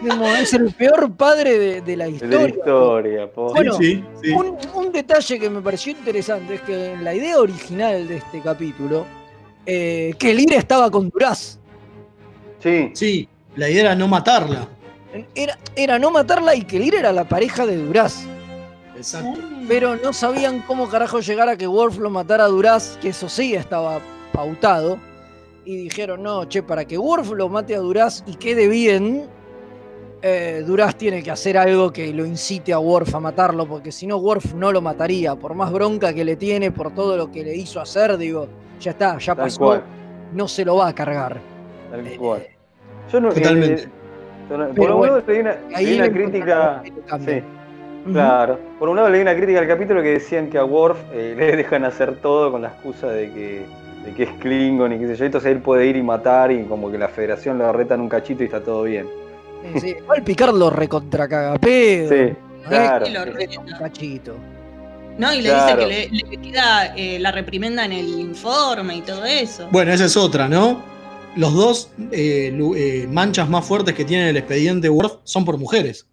Como es el peor padre de, de la De la historia. historia, po. Bueno, sí, sí. Un, un detalle que me pareció interesante es que en la idea original de este capítulo, eh, que Lira estaba con Duraz. Sí, Sí, la idea era no matarla. Era, era no matarla y que Lira era la pareja de Duraz. Exacto. Pero no sabían cómo carajo llegar a que Worf lo matara a Duraz, que eso sí estaba pautado. Y dijeron, no, che, para que Worf lo mate a Duraz y quede bien, eh, Duraz tiene que hacer algo que lo incite a Worf a matarlo, porque si no, Worf no lo mataría. Por más bronca que le tiene, por todo lo que le hizo hacer, digo, ya está, ya pasó. no se lo va a cargar. Tal cual. Yo no, Totalmente. eh, por Pero un bueno, lado leí una, leí una crítica. Sí, claro. Por un lado leí una crítica al capítulo que decían que a Worf eh, le dejan hacer todo con la excusa de que, de que es Klingon y qué sé yo. Entonces él puede ir y matar y como que la federación lo retan un cachito y está todo bien. Sí, sí. Igual Picard lo recontra cagapedo. Sí, No es claro. Y lo reta. un cachito. No, y le Claro. dice que le, le queda eh, la reprimenda en el informe y todo eso. Bueno, esa es otra, ¿no? Los dos eh, eh, manchas más fuertes que tiene el expediente Worf son por mujeres.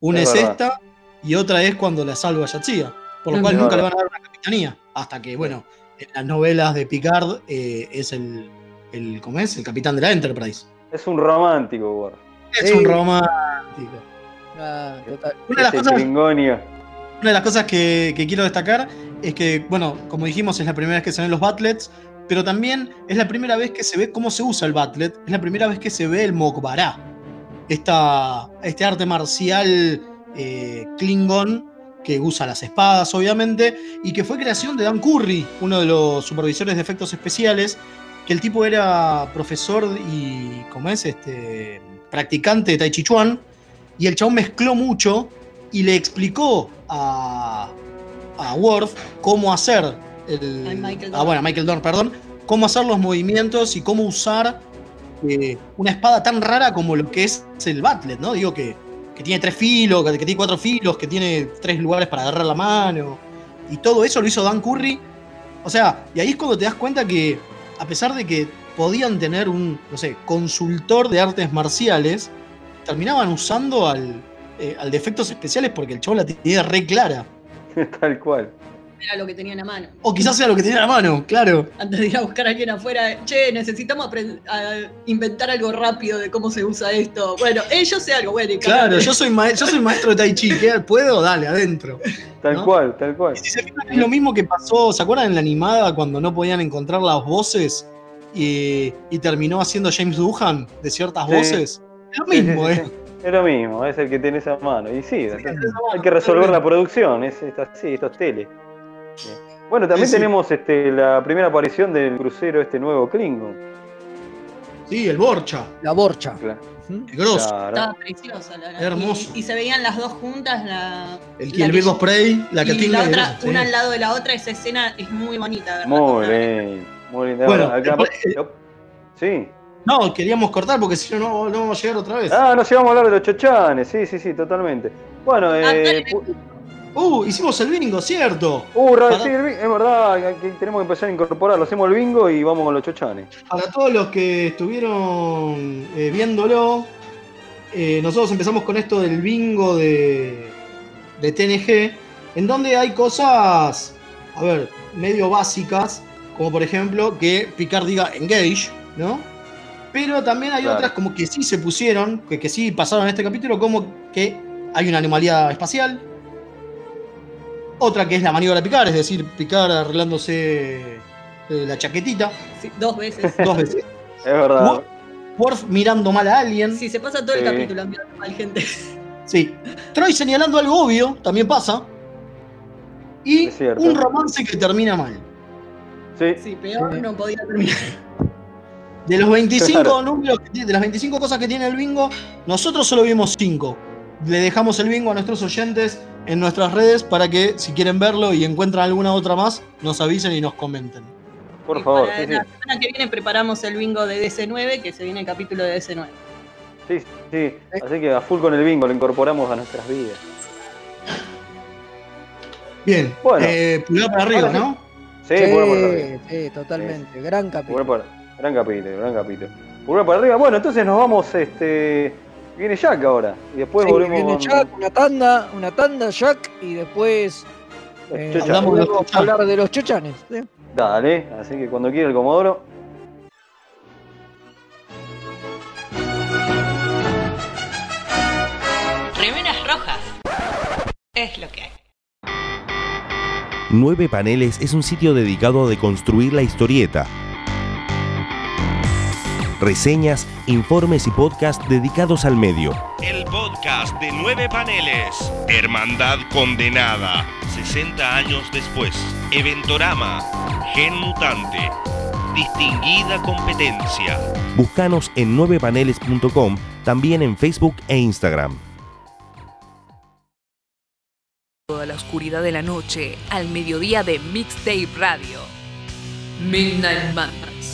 Una Es esta y otra es cuando la salva Yatsia. Por lo cual nunca le van a dar una capitanía. Hasta que, bueno, en las novelas de Picard eh, es el, el, ¿cómo es? El capitán de la Enterprise. Es un romántico, Worf. Es Sí. un romántico. Ah, total. Una de las Ese cosas Klingonio. Una de las cosas que, que quiero destacar es que, bueno, como dijimos, es la primera vez que se ven los Batlets, pero también es la primera vez que se ve cómo se usa el Batlet, es la primera vez que se ve el Mokbará, esta, este arte marcial eh, Klingon que usa las espadas, obviamente, y que fue creación de Dan Curry, uno de los supervisores de efectos especiales, que el tipo era profesor y, ¿cómo es? Este, practicante de Tai Chi Chuan, y el chabón mezcló mucho y le explicó a, a Worf cómo hacer el, Michael ah, bueno, Michael Dorn, perdón, cómo hacer los movimientos y cómo usar eh, una espada tan rara como lo que es el Batlet, ¿no? Digo que, que tiene tres filos, que, que tiene cuatro filos, que tiene tres lugares para agarrar la mano. Y todo eso lo hizo Dan Curry. O sea, y ahí es cuando te das cuenta que, a pesar de que podían tener un, no sé, consultor de artes marciales, terminaban usando al, eh, al de efectos especiales porque el chavo la tenía re clara. Tal cual. Era lo que tenía en la mano. O quizás sea lo que tenía en la mano, claro. Antes de ir a buscar a alguien afuera, che, necesitamos a inventar algo rápido de cómo se usa esto. Bueno, ellos sé algo, bueno, y Claro, yo soy, yo soy maestro de Tai Chi, ¿qué? ¿puedo? Dale, adentro. Tal ¿No? cual, tal cual. Si se fijan, es lo mismo que pasó, ¿se acuerdan en la animada cuando no podían encontrar las voces y, y terminó haciendo James Doohan de ciertas Sí. voces? Es lo Sí, sí, mismo, sí, ¿eh? Es lo mismo, es el que tenés a mano. Y sí, es hay que resolver la producción, es esta, sí, esto es tele. Bueno, también Sí, sí. tenemos este, la primera aparición del crucero este nuevo Klingon. Sí, el Borcha, La borcha. Claro. El grosso, Claro. Estaba preciosa la, Hermoso. Y, y se veían las dos juntas, la, el, la el que- of Prey, la que y tinga la otra, sí. una al lado de la otra, esa escena es muy bonita. ¿verdad? Muy bien, muy bien. Bueno, Acá- eh, sí. No, queríamos cortar porque si no, no, no vamos a llegar otra vez. Ah, nos íbamos a hablar de los chochanes, sí, sí, sí, totalmente. Bueno, Ah, eh, dale, Uh, hicimos el bingo, ¿cierto? uh, Para- sí, el bi- es verdad, que tenemos que empezar a incorporarlo. Hacemos el bingo y vamos con los chochanes. Para todos los que estuvieron eh, viéndolo, eh, nosotros empezamos con esto del bingo de, de TNG, en donde hay cosas, a ver, medio básicas, como por ejemplo que Picard diga engage, ¿no? Pero también hay Claro. otras como que sí se pusieron, que, que sí pasaron en este capítulo, como que hay una anomalía espacial. Otra que es la maniobra de Picard, es decir, Picard arreglándose eh, la chaquetita Sí, dos veces. dos veces. Es verdad. Wo- Worf mirando mal a alguien. Sí, se pasa todo el capítulo mirando mal gente. Sí. Troy señalando algo obvio, también pasa. Y Es cierto. un romance que termina mal. Sí, Sí, peor Sí. no podía terminar. De los 25 Claro. números, que tiene- de las 25 cosas que tiene el bingo, nosotros solo vimos 5. Le dejamos el bingo a nuestros oyentes en nuestras redes para que si quieren verlo y encuentran alguna otra más, nos avisen y nos comenten. por Y favor. para Sí, sí. la semana que viene preparamos el bingo de DC9, que se viene el capítulo de DC9. Sí, sí. Así que a full con el bingo lo incorporamos a nuestras vidas. Bien, Bueno. eh, pulgar para arriba, sí. ¿no? Sí, pulgar para arriba. sí, totalmente. Gran Pulgar capítulo. para- Gran capítulo, gran capítulo. Pulgar para arriba. Bueno, entonces nos vamos, este. Viene Jack ahora. Y después Sí, volvemos viene con- Jack, una tanda, una tanda Jack y después eh, Chochanes. hablamos de los vamos a chochanes. hablar de los chochanes. ¿sí? Dale, así que cuando quiera el Comodoro. Remeras rojas. Es lo que hay. Nueve Paneles es un sitio dedicado a deconstruir la historieta. Reseñas, informes y podcasts dedicados al medio. El podcast de Nueve Paneles. Hermandad Condenada. 60 años después. Eventorama. Gen Mutante. distinguida competencia. Búscanos en 9paneles.com, también en Facebook e Instagram. Toda la oscuridad de la noche al mediodía de Mixtape Radio. Midnight Madness.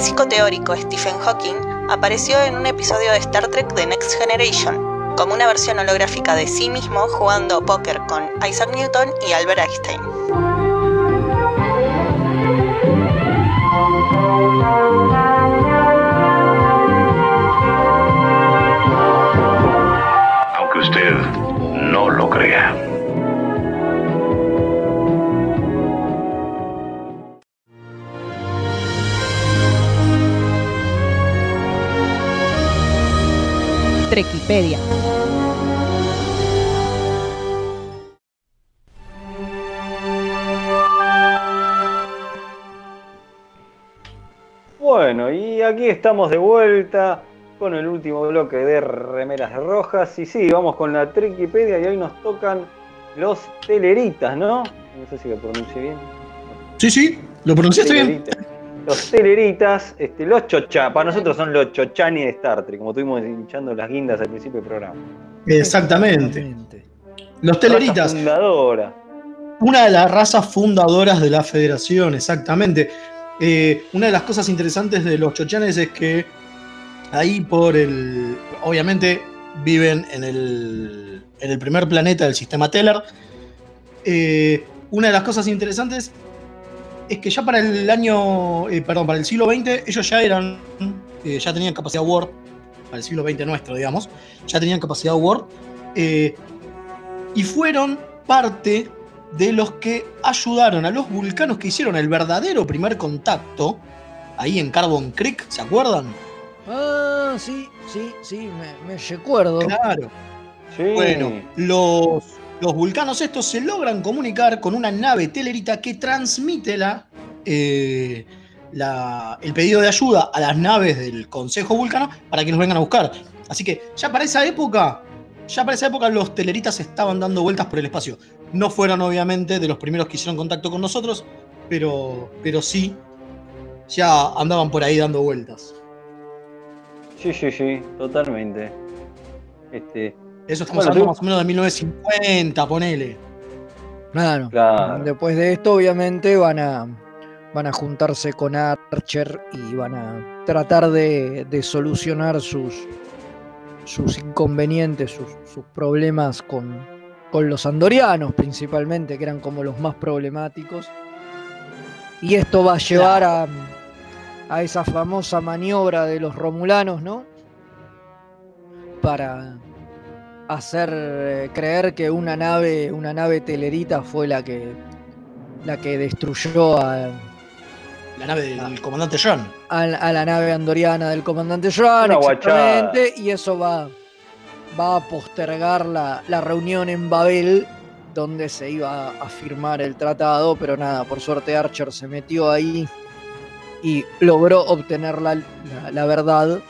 Físico teórico Stephen Hawking apareció en un episodio de Star Trek The Next Generation, como una versión holográfica de sí mismo jugando póker con Isaac Newton y Albert Einstein. Bueno, y aquí estamos de vuelta con el último bloque de remeras rojas. Y sí, vamos con la Triquipedia y hoy nos tocan los teleritas, ¿no? No sé si lo pronuncié bien. Sí, sí, lo pronunciaste bien. Los teleritas, este, los chochá, para nosotros son los chochani de Star Trek, como estuvimos hinchando las guindas al principio del programa. Exactamente. Los teleritas. Fundadora. Una de las razas fundadoras de la federación, exactamente. Eh, una de las cosas interesantes de los chochanes es que ahí por el... Obviamente viven en el, en el primer planeta del sistema Teller. Eh, una de las cosas interesantes es que ya para el año, eh, perdón, para el siglo XX ellos ya eran, eh, ya tenían capacidad Word, para el siglo XX nuestro, digamos, ya tenían capacidad Word, eh, y fueron parte de los que ayudaron a los vulcanos que hicieron el verdadero primer contacto, ahí en Carbon Creek, ¿se acuerdan? Ah, sí, sí, sí, me, me recuerdo. Claro. Bueno, los, los vulcanos estos se logran comunicar con una nave telerita que transmite la, eh, la- el pedido de ayuda a las naves del Consejo Vulcano para que los vengan a buscar. Así que ya para esa época, ya para esa época los teleritas estaban dando vueltas por el espacio. No fueron obviamente de los primeros que hicieron contacto con nosotros, pero, pero sí, ya andaban por ahí dando vueltas. Sí, sí, sí, totalmente. Este, Eso estamos Bueno, hablando sí. más o menos de 1950, ponele. Claro. Claro. Después de esto, obviamente, van a, van a juntarse con Archer y van a tratar de, de solucionar sus, sus inconvenientes, sus, sus problemas con, con los andorianos principalmente, que eran como los más problemáticos. Y esto va a llevar a, a esa famosa maniobra de los romulanos, ¿no? Para hacer eh, creer que una nave, una nave telerita fue la que la que destruyó a, La nave del comandante John. a la- a la nave andoriana del comandante guachada. exactamente, y eso va, va a postergar la, la reunión en Babel, donde se iba a firmar el tratado, pero nada, por suerte Archer se metió ahí y logró obtener la, la- la verdad.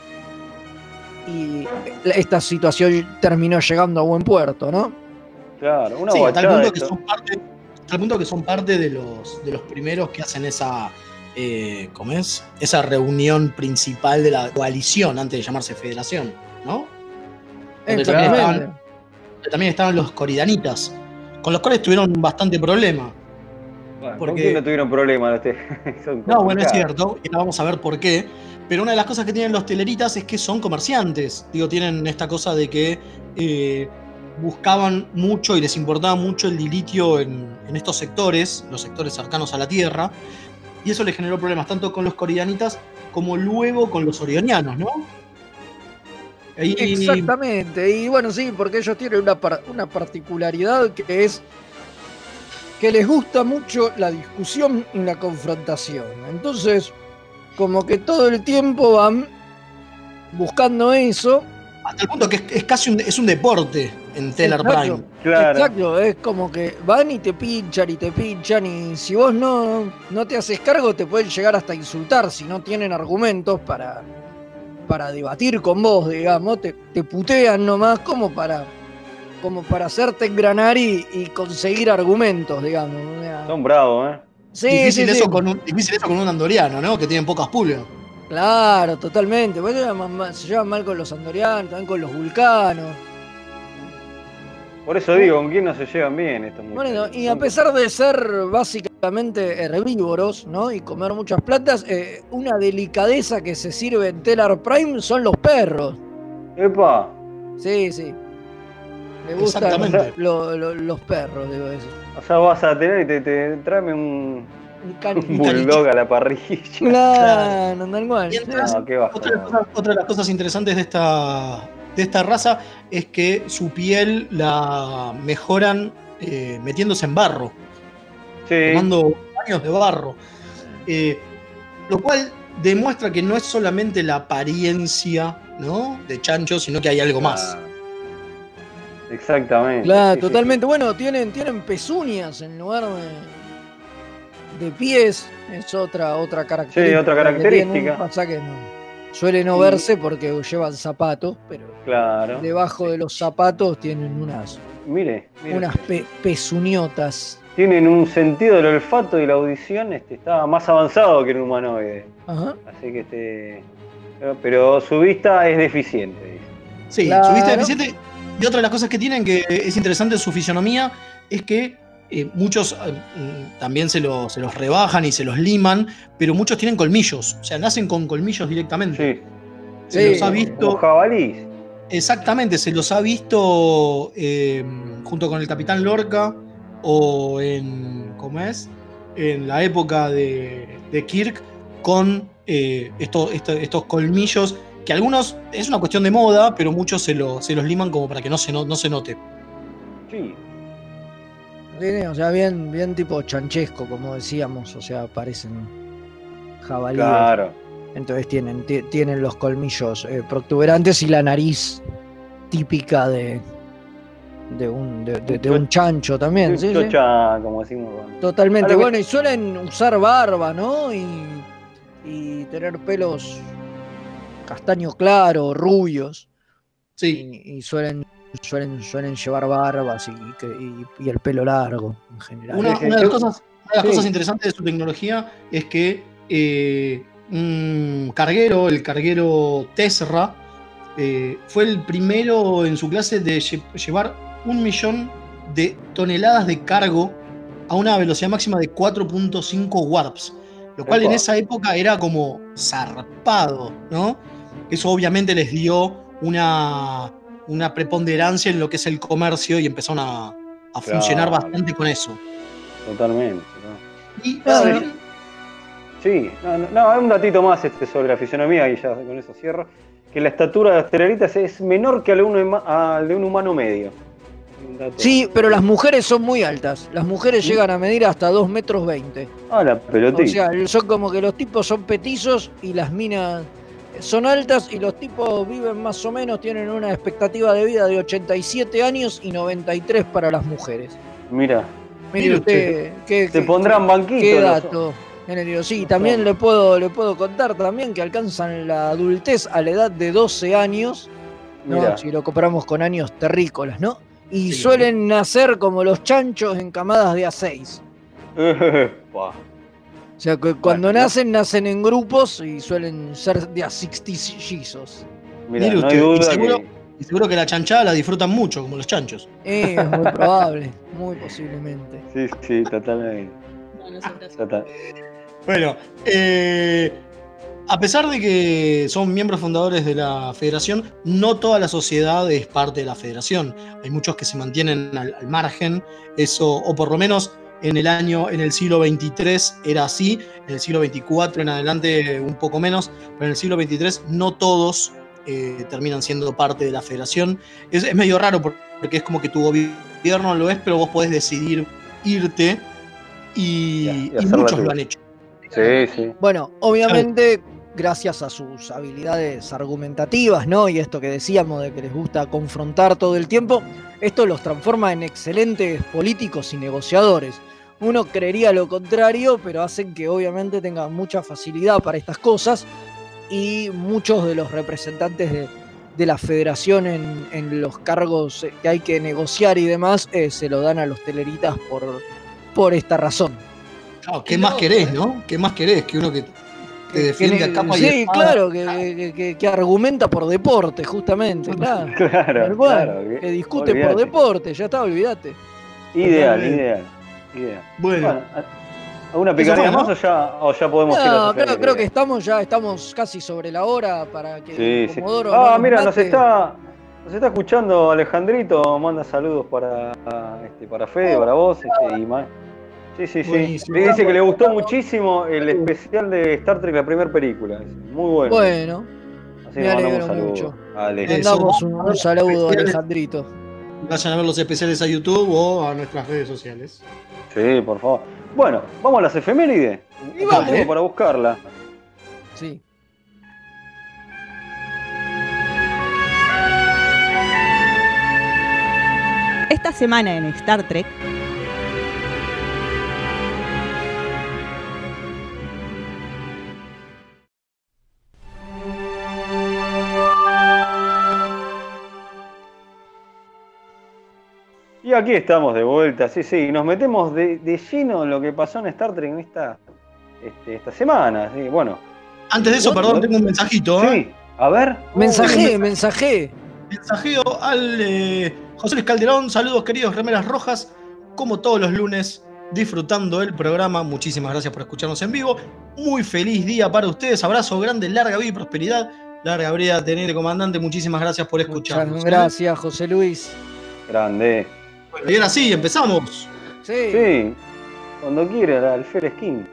Y esta situación terminó llegando a buen puerto, ¿no? Claro, una Sí, a tal punto que son parte, a tal punto que son parte de los, de los primeros que hacen esa, eh, ¿cómo es? Esa reunión principal de la coalición antes de llamarse federación, ¿no? Donde también Exactamente. estaban, donde también estaban los coridanitas, con los cuales tuvieron bastante problema. Bueno, Porque- ¿Con quién no tuvieron problemas? Son No, bueno, es cierto, y ahora vamos a ver por qué. Pero una de las cosas que tienen los teleritas es que son comerciantes. Digo, tienen esta cosa de que eh, buscaban mucho y les importaba mucho el dilitio en, en estos sectores, los sectores cercanos a la Tierra. Y eso les generó problemas tanto con los coreanitas como luego con los orionianos, ¿no? Ahí- Exactamente, y bueno, sí, porque ellos tienen una, par- una particularidad que es que les gusta mucho la discusión y la confrontación. Entonces, como que todo el tiempo van buscando eso. Hasta el punto que es, es casi un, es un deporte en Teller Prime. Exacto, es como que van y te pinchan y te pinchan y si vos no, no te haces cargo te pueden llegar hasta insultar si no tienen argumentos para, para debatir con vos, digamos, te, te putean nomás como para, como para hacerte engranar y, y conseguir argumentos, digamos. Son bravos, ¿eh? Sí, difícil, sí, eso sí. Con un, difícil eso con un andoriano, ¿no? Que tienen pocas pulgas. Claro, totalmente. Bueno, se llevan mal- se llevan mal con los andorianos, también con los vulcanos. Por eso digo, ¿con quién no se llevan bien estos muchachos? Bueno, y a pesar de ser básicamente herbívoros, ¿no? Y comer muchas plantas, eh, una delicadeza que se sirve en Telar Prime son los perros. ¡Epa! Sí, sí. Me gustan Exactamente. lo- lo- los perros, debo decir. O sea, vas a tener y te, te tráeme un, Un bulldog a la parrilla. Claro, tal cual. No, qué bajo. Otra, de las cosas- otra de las cosas interesantes de esta, de esta raza es que su piel la mejoran eh, metiéndose en barro, Sí. tomando baños de barro. Eh, lo cual demuestra que no es solamente la apariencia ¿no? de chancho, sino que hay algo más. Exactamente. Claro, Sí, sí, totalmente. Bueno, tienen, tienen pezuñas en lugar de, de pies. Es otra, otra característica. Sí, otra característica. Pasa que no. Suele no Sí. verse porque llevan zapatos, pero Claro. debajo de los zapatos tienen unas, Mire, mire. unas pe- pezuñotas. Tienen un sentido del olfato y la audición este, está más avanzado que un humanoide. Ajá. Así que este. pero- Pero su vista es deficiente. dice. Sí, Claro. su vista deficiente. Y otra de las cosas que tienen que es interesante en su fisionomía es que eh, muchos eh, también se, lo- se los rebajan y se los liman, pero muchos tienen colmillos. O sea, nacen con colmillos directamente. Sí. Se Sí, los ha visto. Jabalís. Exactamente, se los ha visto eh, junto con el Capitán Lorca o en. ¿Cómo es? En la época de, de Kirk con eh, estos, estos, estos colmillos que algunos es una cuestión de moda, pero muchos se, lo- se los liman como para que no se, no, no se note. Sí. Sí, O sea, bien, bien tipo chanchesco, como decíamos. O sea, parecen jabalíes. Claro. Entonces tienen, ti- tienen los colmillos eh, protuberantes y la nariz típica de, de, un, de, de- de un chancho también. sí, como decimos. bueno. Totalmente. Bueno, y suelen usar barba, ¿no? Y, y tener pelos castaño claro, rubios. Sí. Y, y suelen, suelen, suelen llevar barbas y, que- y- y el pelo largo en general. Una, una de las, cosas, una de las Sí. cosas interesantes de su tecnología es que eh, un carguero, el carguero Tesra, eh, fue el primero en su clase de lle- llevar un millón de toneladas de cargo a una velocidad máxima de 4.5 warps. Lo cual en esa época era como zarpado, ¿no? Eso obviamente les dio una, una preponderancia en lo que es el comercio y empezaron a, a funcionar bastante con eso. Totalmente. ¿no? Y sí. Sí, no, no, no, un datito más este sobre la fisionomía y ya con eso cierro. Que la estatura de las teleritas es menor que al de un, humano medio. Sí, pero las mujeres son muy altas. Las mujeres llegan a medir hasta 2 metros 20. Ah, la O pelotita. sea, son como que los tipos son petizos y las minas son altas y los tipos viven más o menos, tienen una expectativa de vida de 87 años y 93 para las mujeres. Mira, Mire usted, qué, te qué- pondrán banquitos. qué dato. Sí, también le puedo, le puedo contar también que alcanzan la adultez a la edad de 12 años, si lo comparamos con años terrícolas, ¿no? Y Sí. suelen nacer como los chanchos en camadas de A6. O sea, que cuando Bueno, nacen, nacen en grupos y suelen ser de a 60 guisos. Mira, Mire no y duda seguro- que. y seguro que la chanchada la disfrutan mucho, como los chanchos. Eh, es muy probable, muy posiblemente. Sí, sí, totalmente. No, no. Total. Bueno, eh, a pesar de que son miembros fundadores de la federación, no toda la sociedad es parte de la federación. Hay muchos que se mantienen al, al margen, eso, o por lo menos en el año, en el siglo XXIII era así, en el siglo XXIV en adelante un poco menos, pero en el siglo XXIII no todos eh, terminan siendo parte de la federación. Es, es medio raro por- porque es como que tu gobierno lo es, pero vos podés decidir irte y, muchos lo han hecho. Sí, sí. Bueno, obviamente, gracias a sus habilidades argumentativas, ¿no? Y esto que decíamos de que les gusta confrontar todo el tiempo, esto los transforma en excelentes políticos y negociadores. Uno creería lo contrario, pero hacen que obviamente tengan mucha facilidad para estas cosas y muchos de los representantes de, de la federación en, en los cargos eh, que hay que negociar y demás eh, se lo dan a los teleritas por, por esta razón. Claro, ¿Qué más querés, no? ¿Qué más querés que uno que te defiende Que- a capa y sí, espada? claro, que, que- que- que argumenta por deporte, justamente, claro. Claro, claro, que- que discute por deporte, ya está, olvídate. Ideal, ideal. ideal. Bueno. ¿a- ¿alguna ¿no? más o ya, o ya podemos ir a No, las creo, creo que estamos ya, estamos casi sobre la hora para que Sí, sí. Comodoro Ah, nos mira, nos está, nos está escuchando Alejandrito, manda saludos para, este, para Fede, para vos, este, y ma- Sí, sí, sí. Le dice que le gustó muchísimo el especial de Star Trek, la primera película. Muy bueno. Bueno, Así me le mandamos alegro saludos mucho. mandamos un, un saludo a. Alejandrito. Vayan a ver los especiales a YouTube o a nuestras redes sociales. Sí, por favor. Bueno, vamos a las efemérides. Y vamos. Para buscarla. Sí. Esta semana en Star Trek, Y aquí estamos de vuelta, sí, sí. y Nos metemos de, de lleno en lo que pasó en Star Trek en esta, este, esta semana. Sí, bueno. Antes de eso, perdón, tengo un mensajito. ¿eh? Sí, a ver. Mensajé, mensajé. Mensajeo al eh, José Luis Calderón. Saludos, queridos remeras rojas. Como todos los lunes, disfrutando el programa. Muchísimas gracias por escucharnos en vivo. Muy feliz día para ustedes. Abrazo grande, larga vida y prosperidad. Larga vida, teniente comandante. Muchísimas gracias por escucharnos. Muchas ¿eh? gracias, José Luis. Grande. Bueno, y ahora sí, empezamos. Sí. Sí, cuando quiera, el Fer Skin.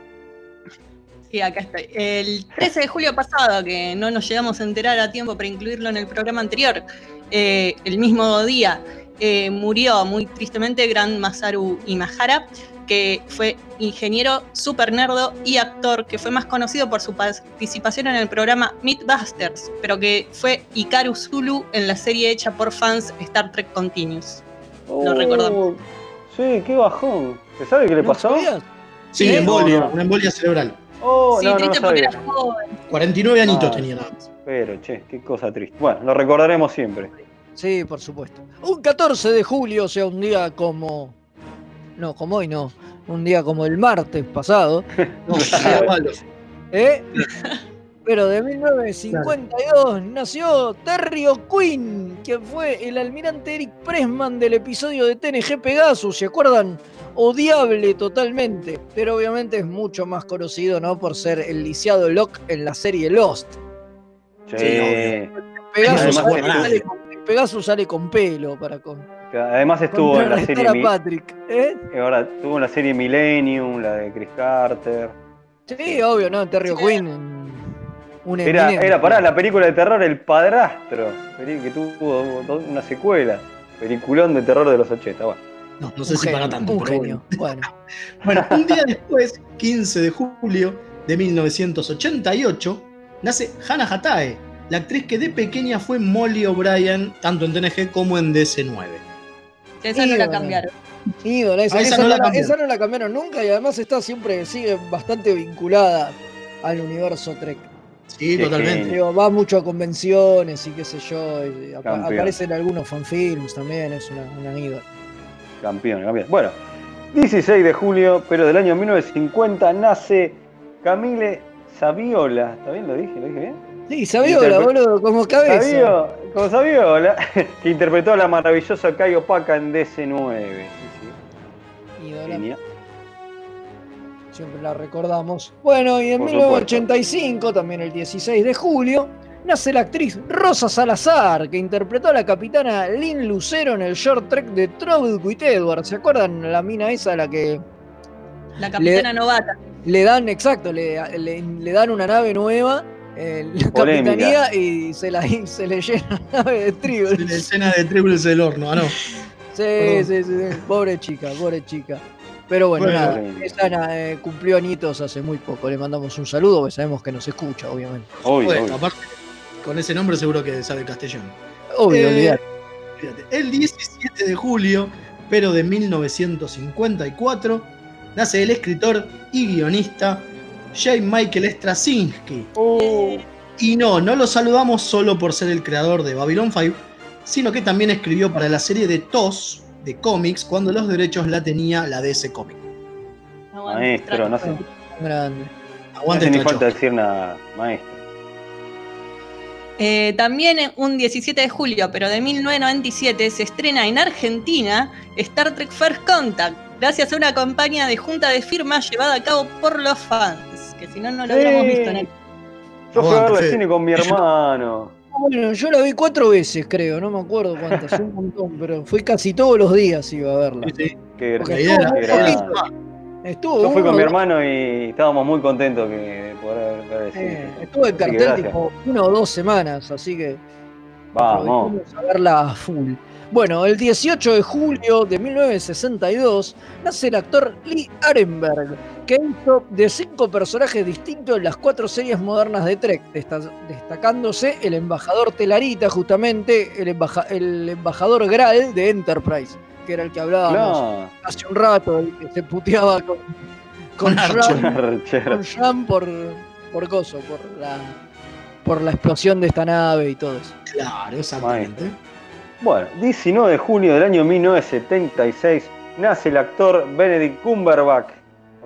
Sí, acá estoy. El 13 de julio pasado, que no nos llegamos a enterar a tiempo para incluirlo en el programa anterior, eh, el mismo día eh, murió muy tristemente Gran Masaru Imahara, que fue ingeniero, super nerdo y actor, que fue más conocido por su participación en el programa Mythbusters, pero que fue Ikaru Zulu en la serie hecha por fans Star Trek Continuous. Lo recordamos. Oh, Sí, qué bajón. ¿Se sabe qué le ¿No pasó? sabías? Sí, ¿Eh? embolia, No, no. una embolia cerebral. Oh, sí, no, no, no triste porque era joven. 49 añitos Ah. tenía nada más. Pero, che, qué cosa triste. Bueno, lo recordaremos siempre. Sí, por supuesto. Un 14 de julio, o sea, un día como. No, como hoy no. Un día como el martes pasado. No, sea malo. ¿eh? Pero de 1952 nació Terry O'Quinn, quien fue el almirante Eric Pressman del episodio de TNG Pegasus. ¿Se acuerdan? Odiable totalmente. Pero obviamente es mucho más conocido, ¿no? Por ser el lisiado Locke en la serie Lost. Che. Pegasus, sale, estuvo- sale con, Pegasus sale con pelo para con. Además estuvo en la serie. Mi- Patrick. ¿eh? y Ahora tuvo en la serie Millennium, la de Chris Carter. Sí, obvio, ¿no? Terry O'Quinn. Un Era, era pará, la película de terror El Padrastro, que tuvo una secuela. Peliculón de terror de los 80. Bueno, No, no sé Un si para genio, tanto. Un pero genio. Bueno. Bueno, un día después, 15 de julio de 1988, nace Hannah Hatae, la actriz que de pequeña fue Molly O'Brien, tanto en TNG como en DC9. Esa no la cambiaron. Ídola, esa, Ah, esa esa no la, cambiaron. esa no la cambiaron nunca y además está siempre, sigue bastante vinculada al universo Trek. Sí, totalmente. Digo, va mucho a convenciones y qué sé yo. y apa- Campeón. aparecen algunos fanfilms también, es una, una ídola. campeón, campeón. Bueno, 16 de julio, pero del año 1950, nace Camille Saviola. ¿Está bien? ¿Lo dije? ¿Lo dije bien? Sí, Saviola, boludo, como cabeza. Savio, como Saviola, que interpretó a la maravillosa Kai Opaca en DC9. Sí, sí. Ídola. Siempre la recordamos. Bueno, y en Por 1985, también el 16 de julio, nace la actriz Rosa Salazar, que interpretó a la capitana Lynn Lucero en el short trek de Trouble with Edward. ¿Se acuerdan la mina esa a la que La capitana novata. le dan, exacto, le, le- le dan una nave nueva, eh, la Polémica. capitanía, y se, la, y se le llena la nave de trigo. La escena de Triples del horno, ah, no. Sí, Perdón. sí, sí, sí. Pobre chica, pobre chica. Pero bueno, Bueno. nada, esa eh, cumplió añitos hace muy poco. Le mandamos un saludo, porque sabemos que nos escucha, obviamente. Obvio, Bueno, obvio. aparte, con ese nombre seguro que sabe castellano. Obvio, Eh. Fíjate, El 17 de julio, pero de 1954, nace el escritor y guionista J. Michael Straczynski. Uh, Y no, no lo saludamos solo por ser el creador de Babylon 5, sino que también escribió para la serie de TOS de cómics cuando los derechos la tenía la DC Comics. maestro, no sé, no Grande. Aguante hace ni falta decir nada, maestro. Eh, también un 17 de julio, pero de 1997, se estrena en Argentina Star Trek First Contact, gracias a una campaña de junta de firmas llevada a cabo por los fans, que si no, no lo Sí. hubiéramos visto en el... Yo fui a ver Fede. cine con mi hermano. Bueno, yo la vi cuatro veces, creo, no me acuerdo cuántas, un montón, pero fui casi todos los días iba a verla. Sí, sí. Qué, estuvo, Yo fui uno, con mi hermano y estábamos muy contentos que, de poder ver el eh, cine. estuvo en cartel tipo una o dos semanas, así que Vamos. a verla a full. Bueno, el 18 de julio de 1962 nace el actor Lee Arenberg, que hizo de cinco personajes distintos en las cuatro series modernas de Trek, desta- destacándose el embajador Telarita, justamente el, embaja- el embajador Graal de Enterprise, que era el que hablábamos hace un rato, el que se puteaba con, con, Con Archer. Shram, Archer. con Shram por, por coso, por la, por la explosión de esta nave y todo eso. Claro, exactamente. Bueno, 19 de junio del año 1976 nace el actor Benedict Cumberbatch,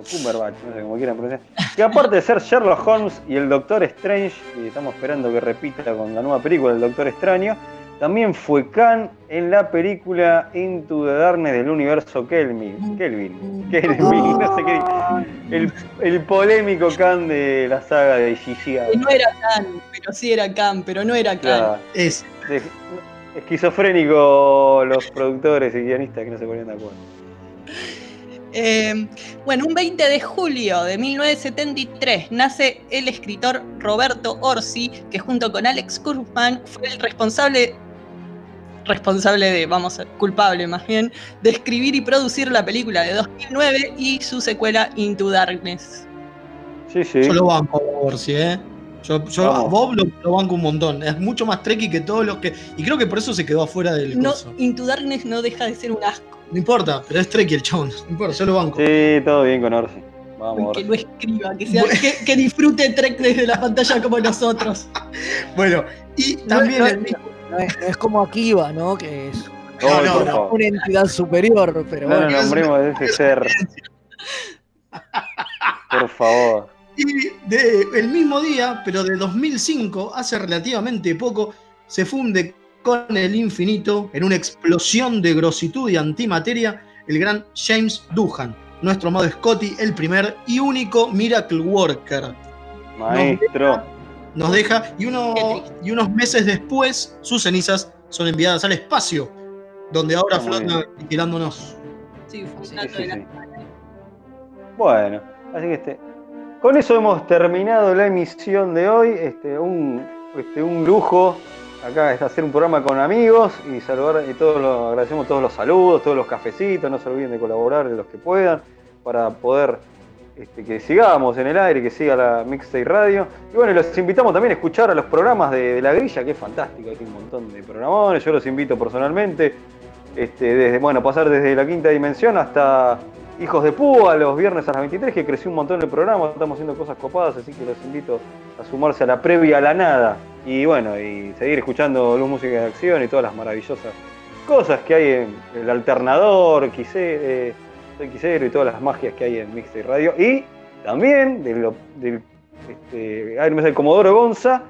o Cumberbatch, no sé cómo quieran pronunciar, que aparte de ser Sherlock Holmes y el Doctor Strange, y estamos esperando que repita con la nueva película El Doctor Extraño, también fue Khan en la película Into the Darkness del universo Kelvin. Kelvin. Kelvin, no sé qué. El, el polémico Khan de la saga de Gigi. Que no era Khan, pero sí era Khan, pero no era Khan. Claro. Es, esquizofrénico los productores y guionistas que no se ponían de acuerdo. Eh, bueno, un 20 de julio de 1973 nace el escritor Roberto Orsi, que junto con Alex Kurtzman fue el responsable, responsable de, vamos, a- culpable más bien, de escribir y producir la película de 2009 y su secuela Into Darkness. Sí, sí. yo lo banco a Orsi, ¿eh? Yo, yo a. Bob lo, lo banco un montón. Es mucho más trekky que todos los que. Y creo que por eso se quedó afuera del No, curso. Into Darkness no deja de ser un asco, No importa, pero es trekky el chabón. No importa, yo lo banco. Sí, todo bien con Orsi. Vamos, que Orsi. lo escriba, que, sea- que, que disfrute Trek desde la pantalla como nosotros. Bueno, y No, también no, el mismo. no es, no es como Akiva, ¿no? Que es No, no, una, entidad superior, pero No bueno. nombremos de ese ser. Por favor. Y de, el mismo día, pero de 2005, hace relativamente poco, se funde con el infinito en una explosión de grositud y antimateria el gran James Doohan, nuestro amado Scotty, el primer y único Miracle Worker. Maestro. Nos deja y, uno, y unos meses después sus cenizas son enviadas al espacio, donde ahora Ah, flotan tirándonos. Sí, sí. Bueno, así que este, con eso hemos terminado la emisión de hoy. Este, un, este, un lujo acá es hacer un programa con amigos y saludar y todos los, agradecemos todos los saludos, todos los cafecitos, no se olviden de colaborar los que puedan para poder este, que sigamos en el aire, que siga la Mixtape Radio. Y bueno, los invitamos también a escuchar a los programas de, de La Grilla, que es fantástico, hay un montón de programones, yo los invito personalmente, este, desde, bueno, pasar desde la quinta dimensión hasta Hijos de Púa, los viernes a las 23, que creció un montón el programa, estamos haciendo cosas copadas, así que los invito a sumarse a la previa a la nada. Y bueno, y seguir escuchando Luz Música de Acción y todas las maravillosas cosas que hay en el alternador, quise, soy y todas las magias que hay en Mixtape Radio. Y también de lo, del este, sale, Comodoro Gonza,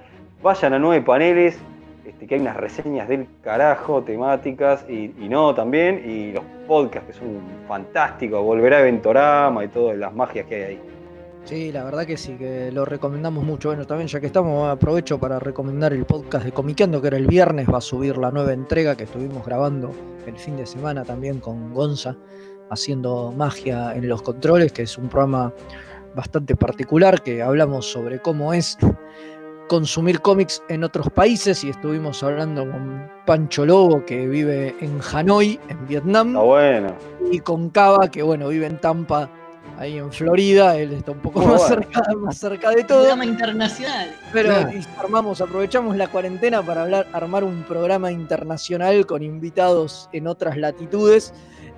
vayan a Nueve Paneles, este, que hay unas reseñas del carajo, temáticas y, no también, y los podcasts que son fantásticos, volverá a Eventorama y todas las magias que hay ahí. Sí, la verdad que sí, que lo recomendamos mucho. Bueno, también ya que estamos, aprovecho para recomendar el podcast de Comiqueando, que era el viernes, va a subir la nueva entrega que estuvimos grabando el fin de semana también con Gonza, haciendo magia en los controles, que es un programa bastante particular, que hablamos sobre cómo es consumir cómics en otros países y estuvimos hablando con Pancho Lobo, que vive en Hanoi, en Vietnam. Está bueno. Y con Cava, que bueno, vive en Tampa, ahí en Florida. Él está un poco Muy más, bueno. cerca, más cerca de todo. Programa internacional. Pero Claro. armamos, aprovechamos la cuarentena para hablar, armar un programa internacional con invitados en otras latitudes.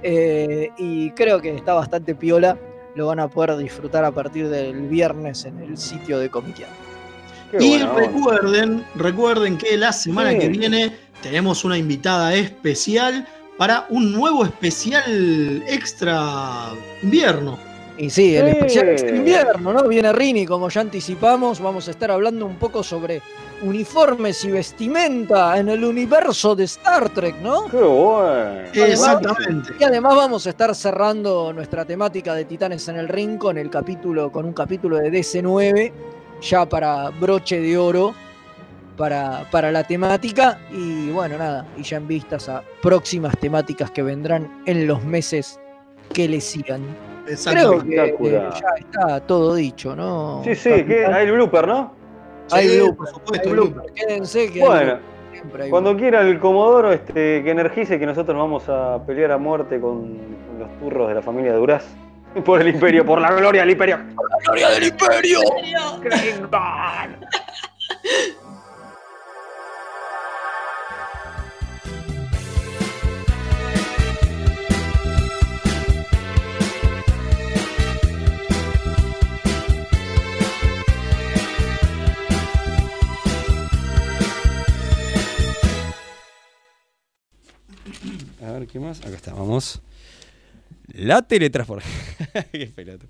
eh, y creo que está bastante piola. Lo van a poder disfrutar a partir del viernes en el sitio de Comiqueando. Qué Y recuerden, recuerden que la semana Sí. que viene tenemos una invitada especial para un nuevo especial extra invierno. Y sí, el Sí. especial es de invierno, ¿no? Viene Rini, como ya anticipamos. Vamos a estar hablando un poco sobre uniformes y vestimenta en el universo de Star Trek, ¿no? Qué bueno. Exactamente. Y además vamos a estar cerrando nuestra temática de Titanes en el Ring con el capítulo, con un capítulo de DC9, ya para broche de oro para, para la temática. Y bueno, nada, y ya en vistas a próximas temáticas que vendrán en los meses que le sigan. Creo que eh, ya está todo dicho, ¿no? Sí, sí, que hay el blooper, ¿no? Hay Sí, blooper, por supuesto, hay el blooper. Quédense que hay Bueno, siempre hay cuando quiera el Comodoro este, que energice que nosotros vamos a pelear a muerte con los turros de la familia Duraz. Por el imperio, por la gloria del imperio. ¡Por la gloria del imperio! Ver, ¿qué más? Acá está, vamos. La teletransportación.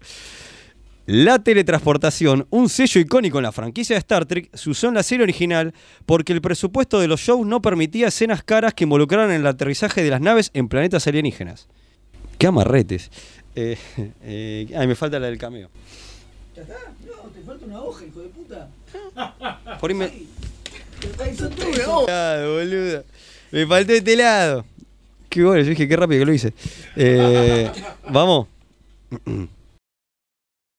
La teletransportación, un sello icónico en la franquicia de Star Trek, se usó en la serie original porque el presupuesto de los shows no permitía escenas caras que involucraran el aterrizaje de las naves en planetas alienígenas. ¡Qué amarretes! Eh, eh, ay, me falta la del cameo. ¿Ya está? No, te falta una hoja, hijo de puta. Por ahí me... Ahí son tú, ¿no? Lado, boludo. Me faltó este lado. Qué bueno, yo dije qué rápido que lo hice. Eh, Vamos.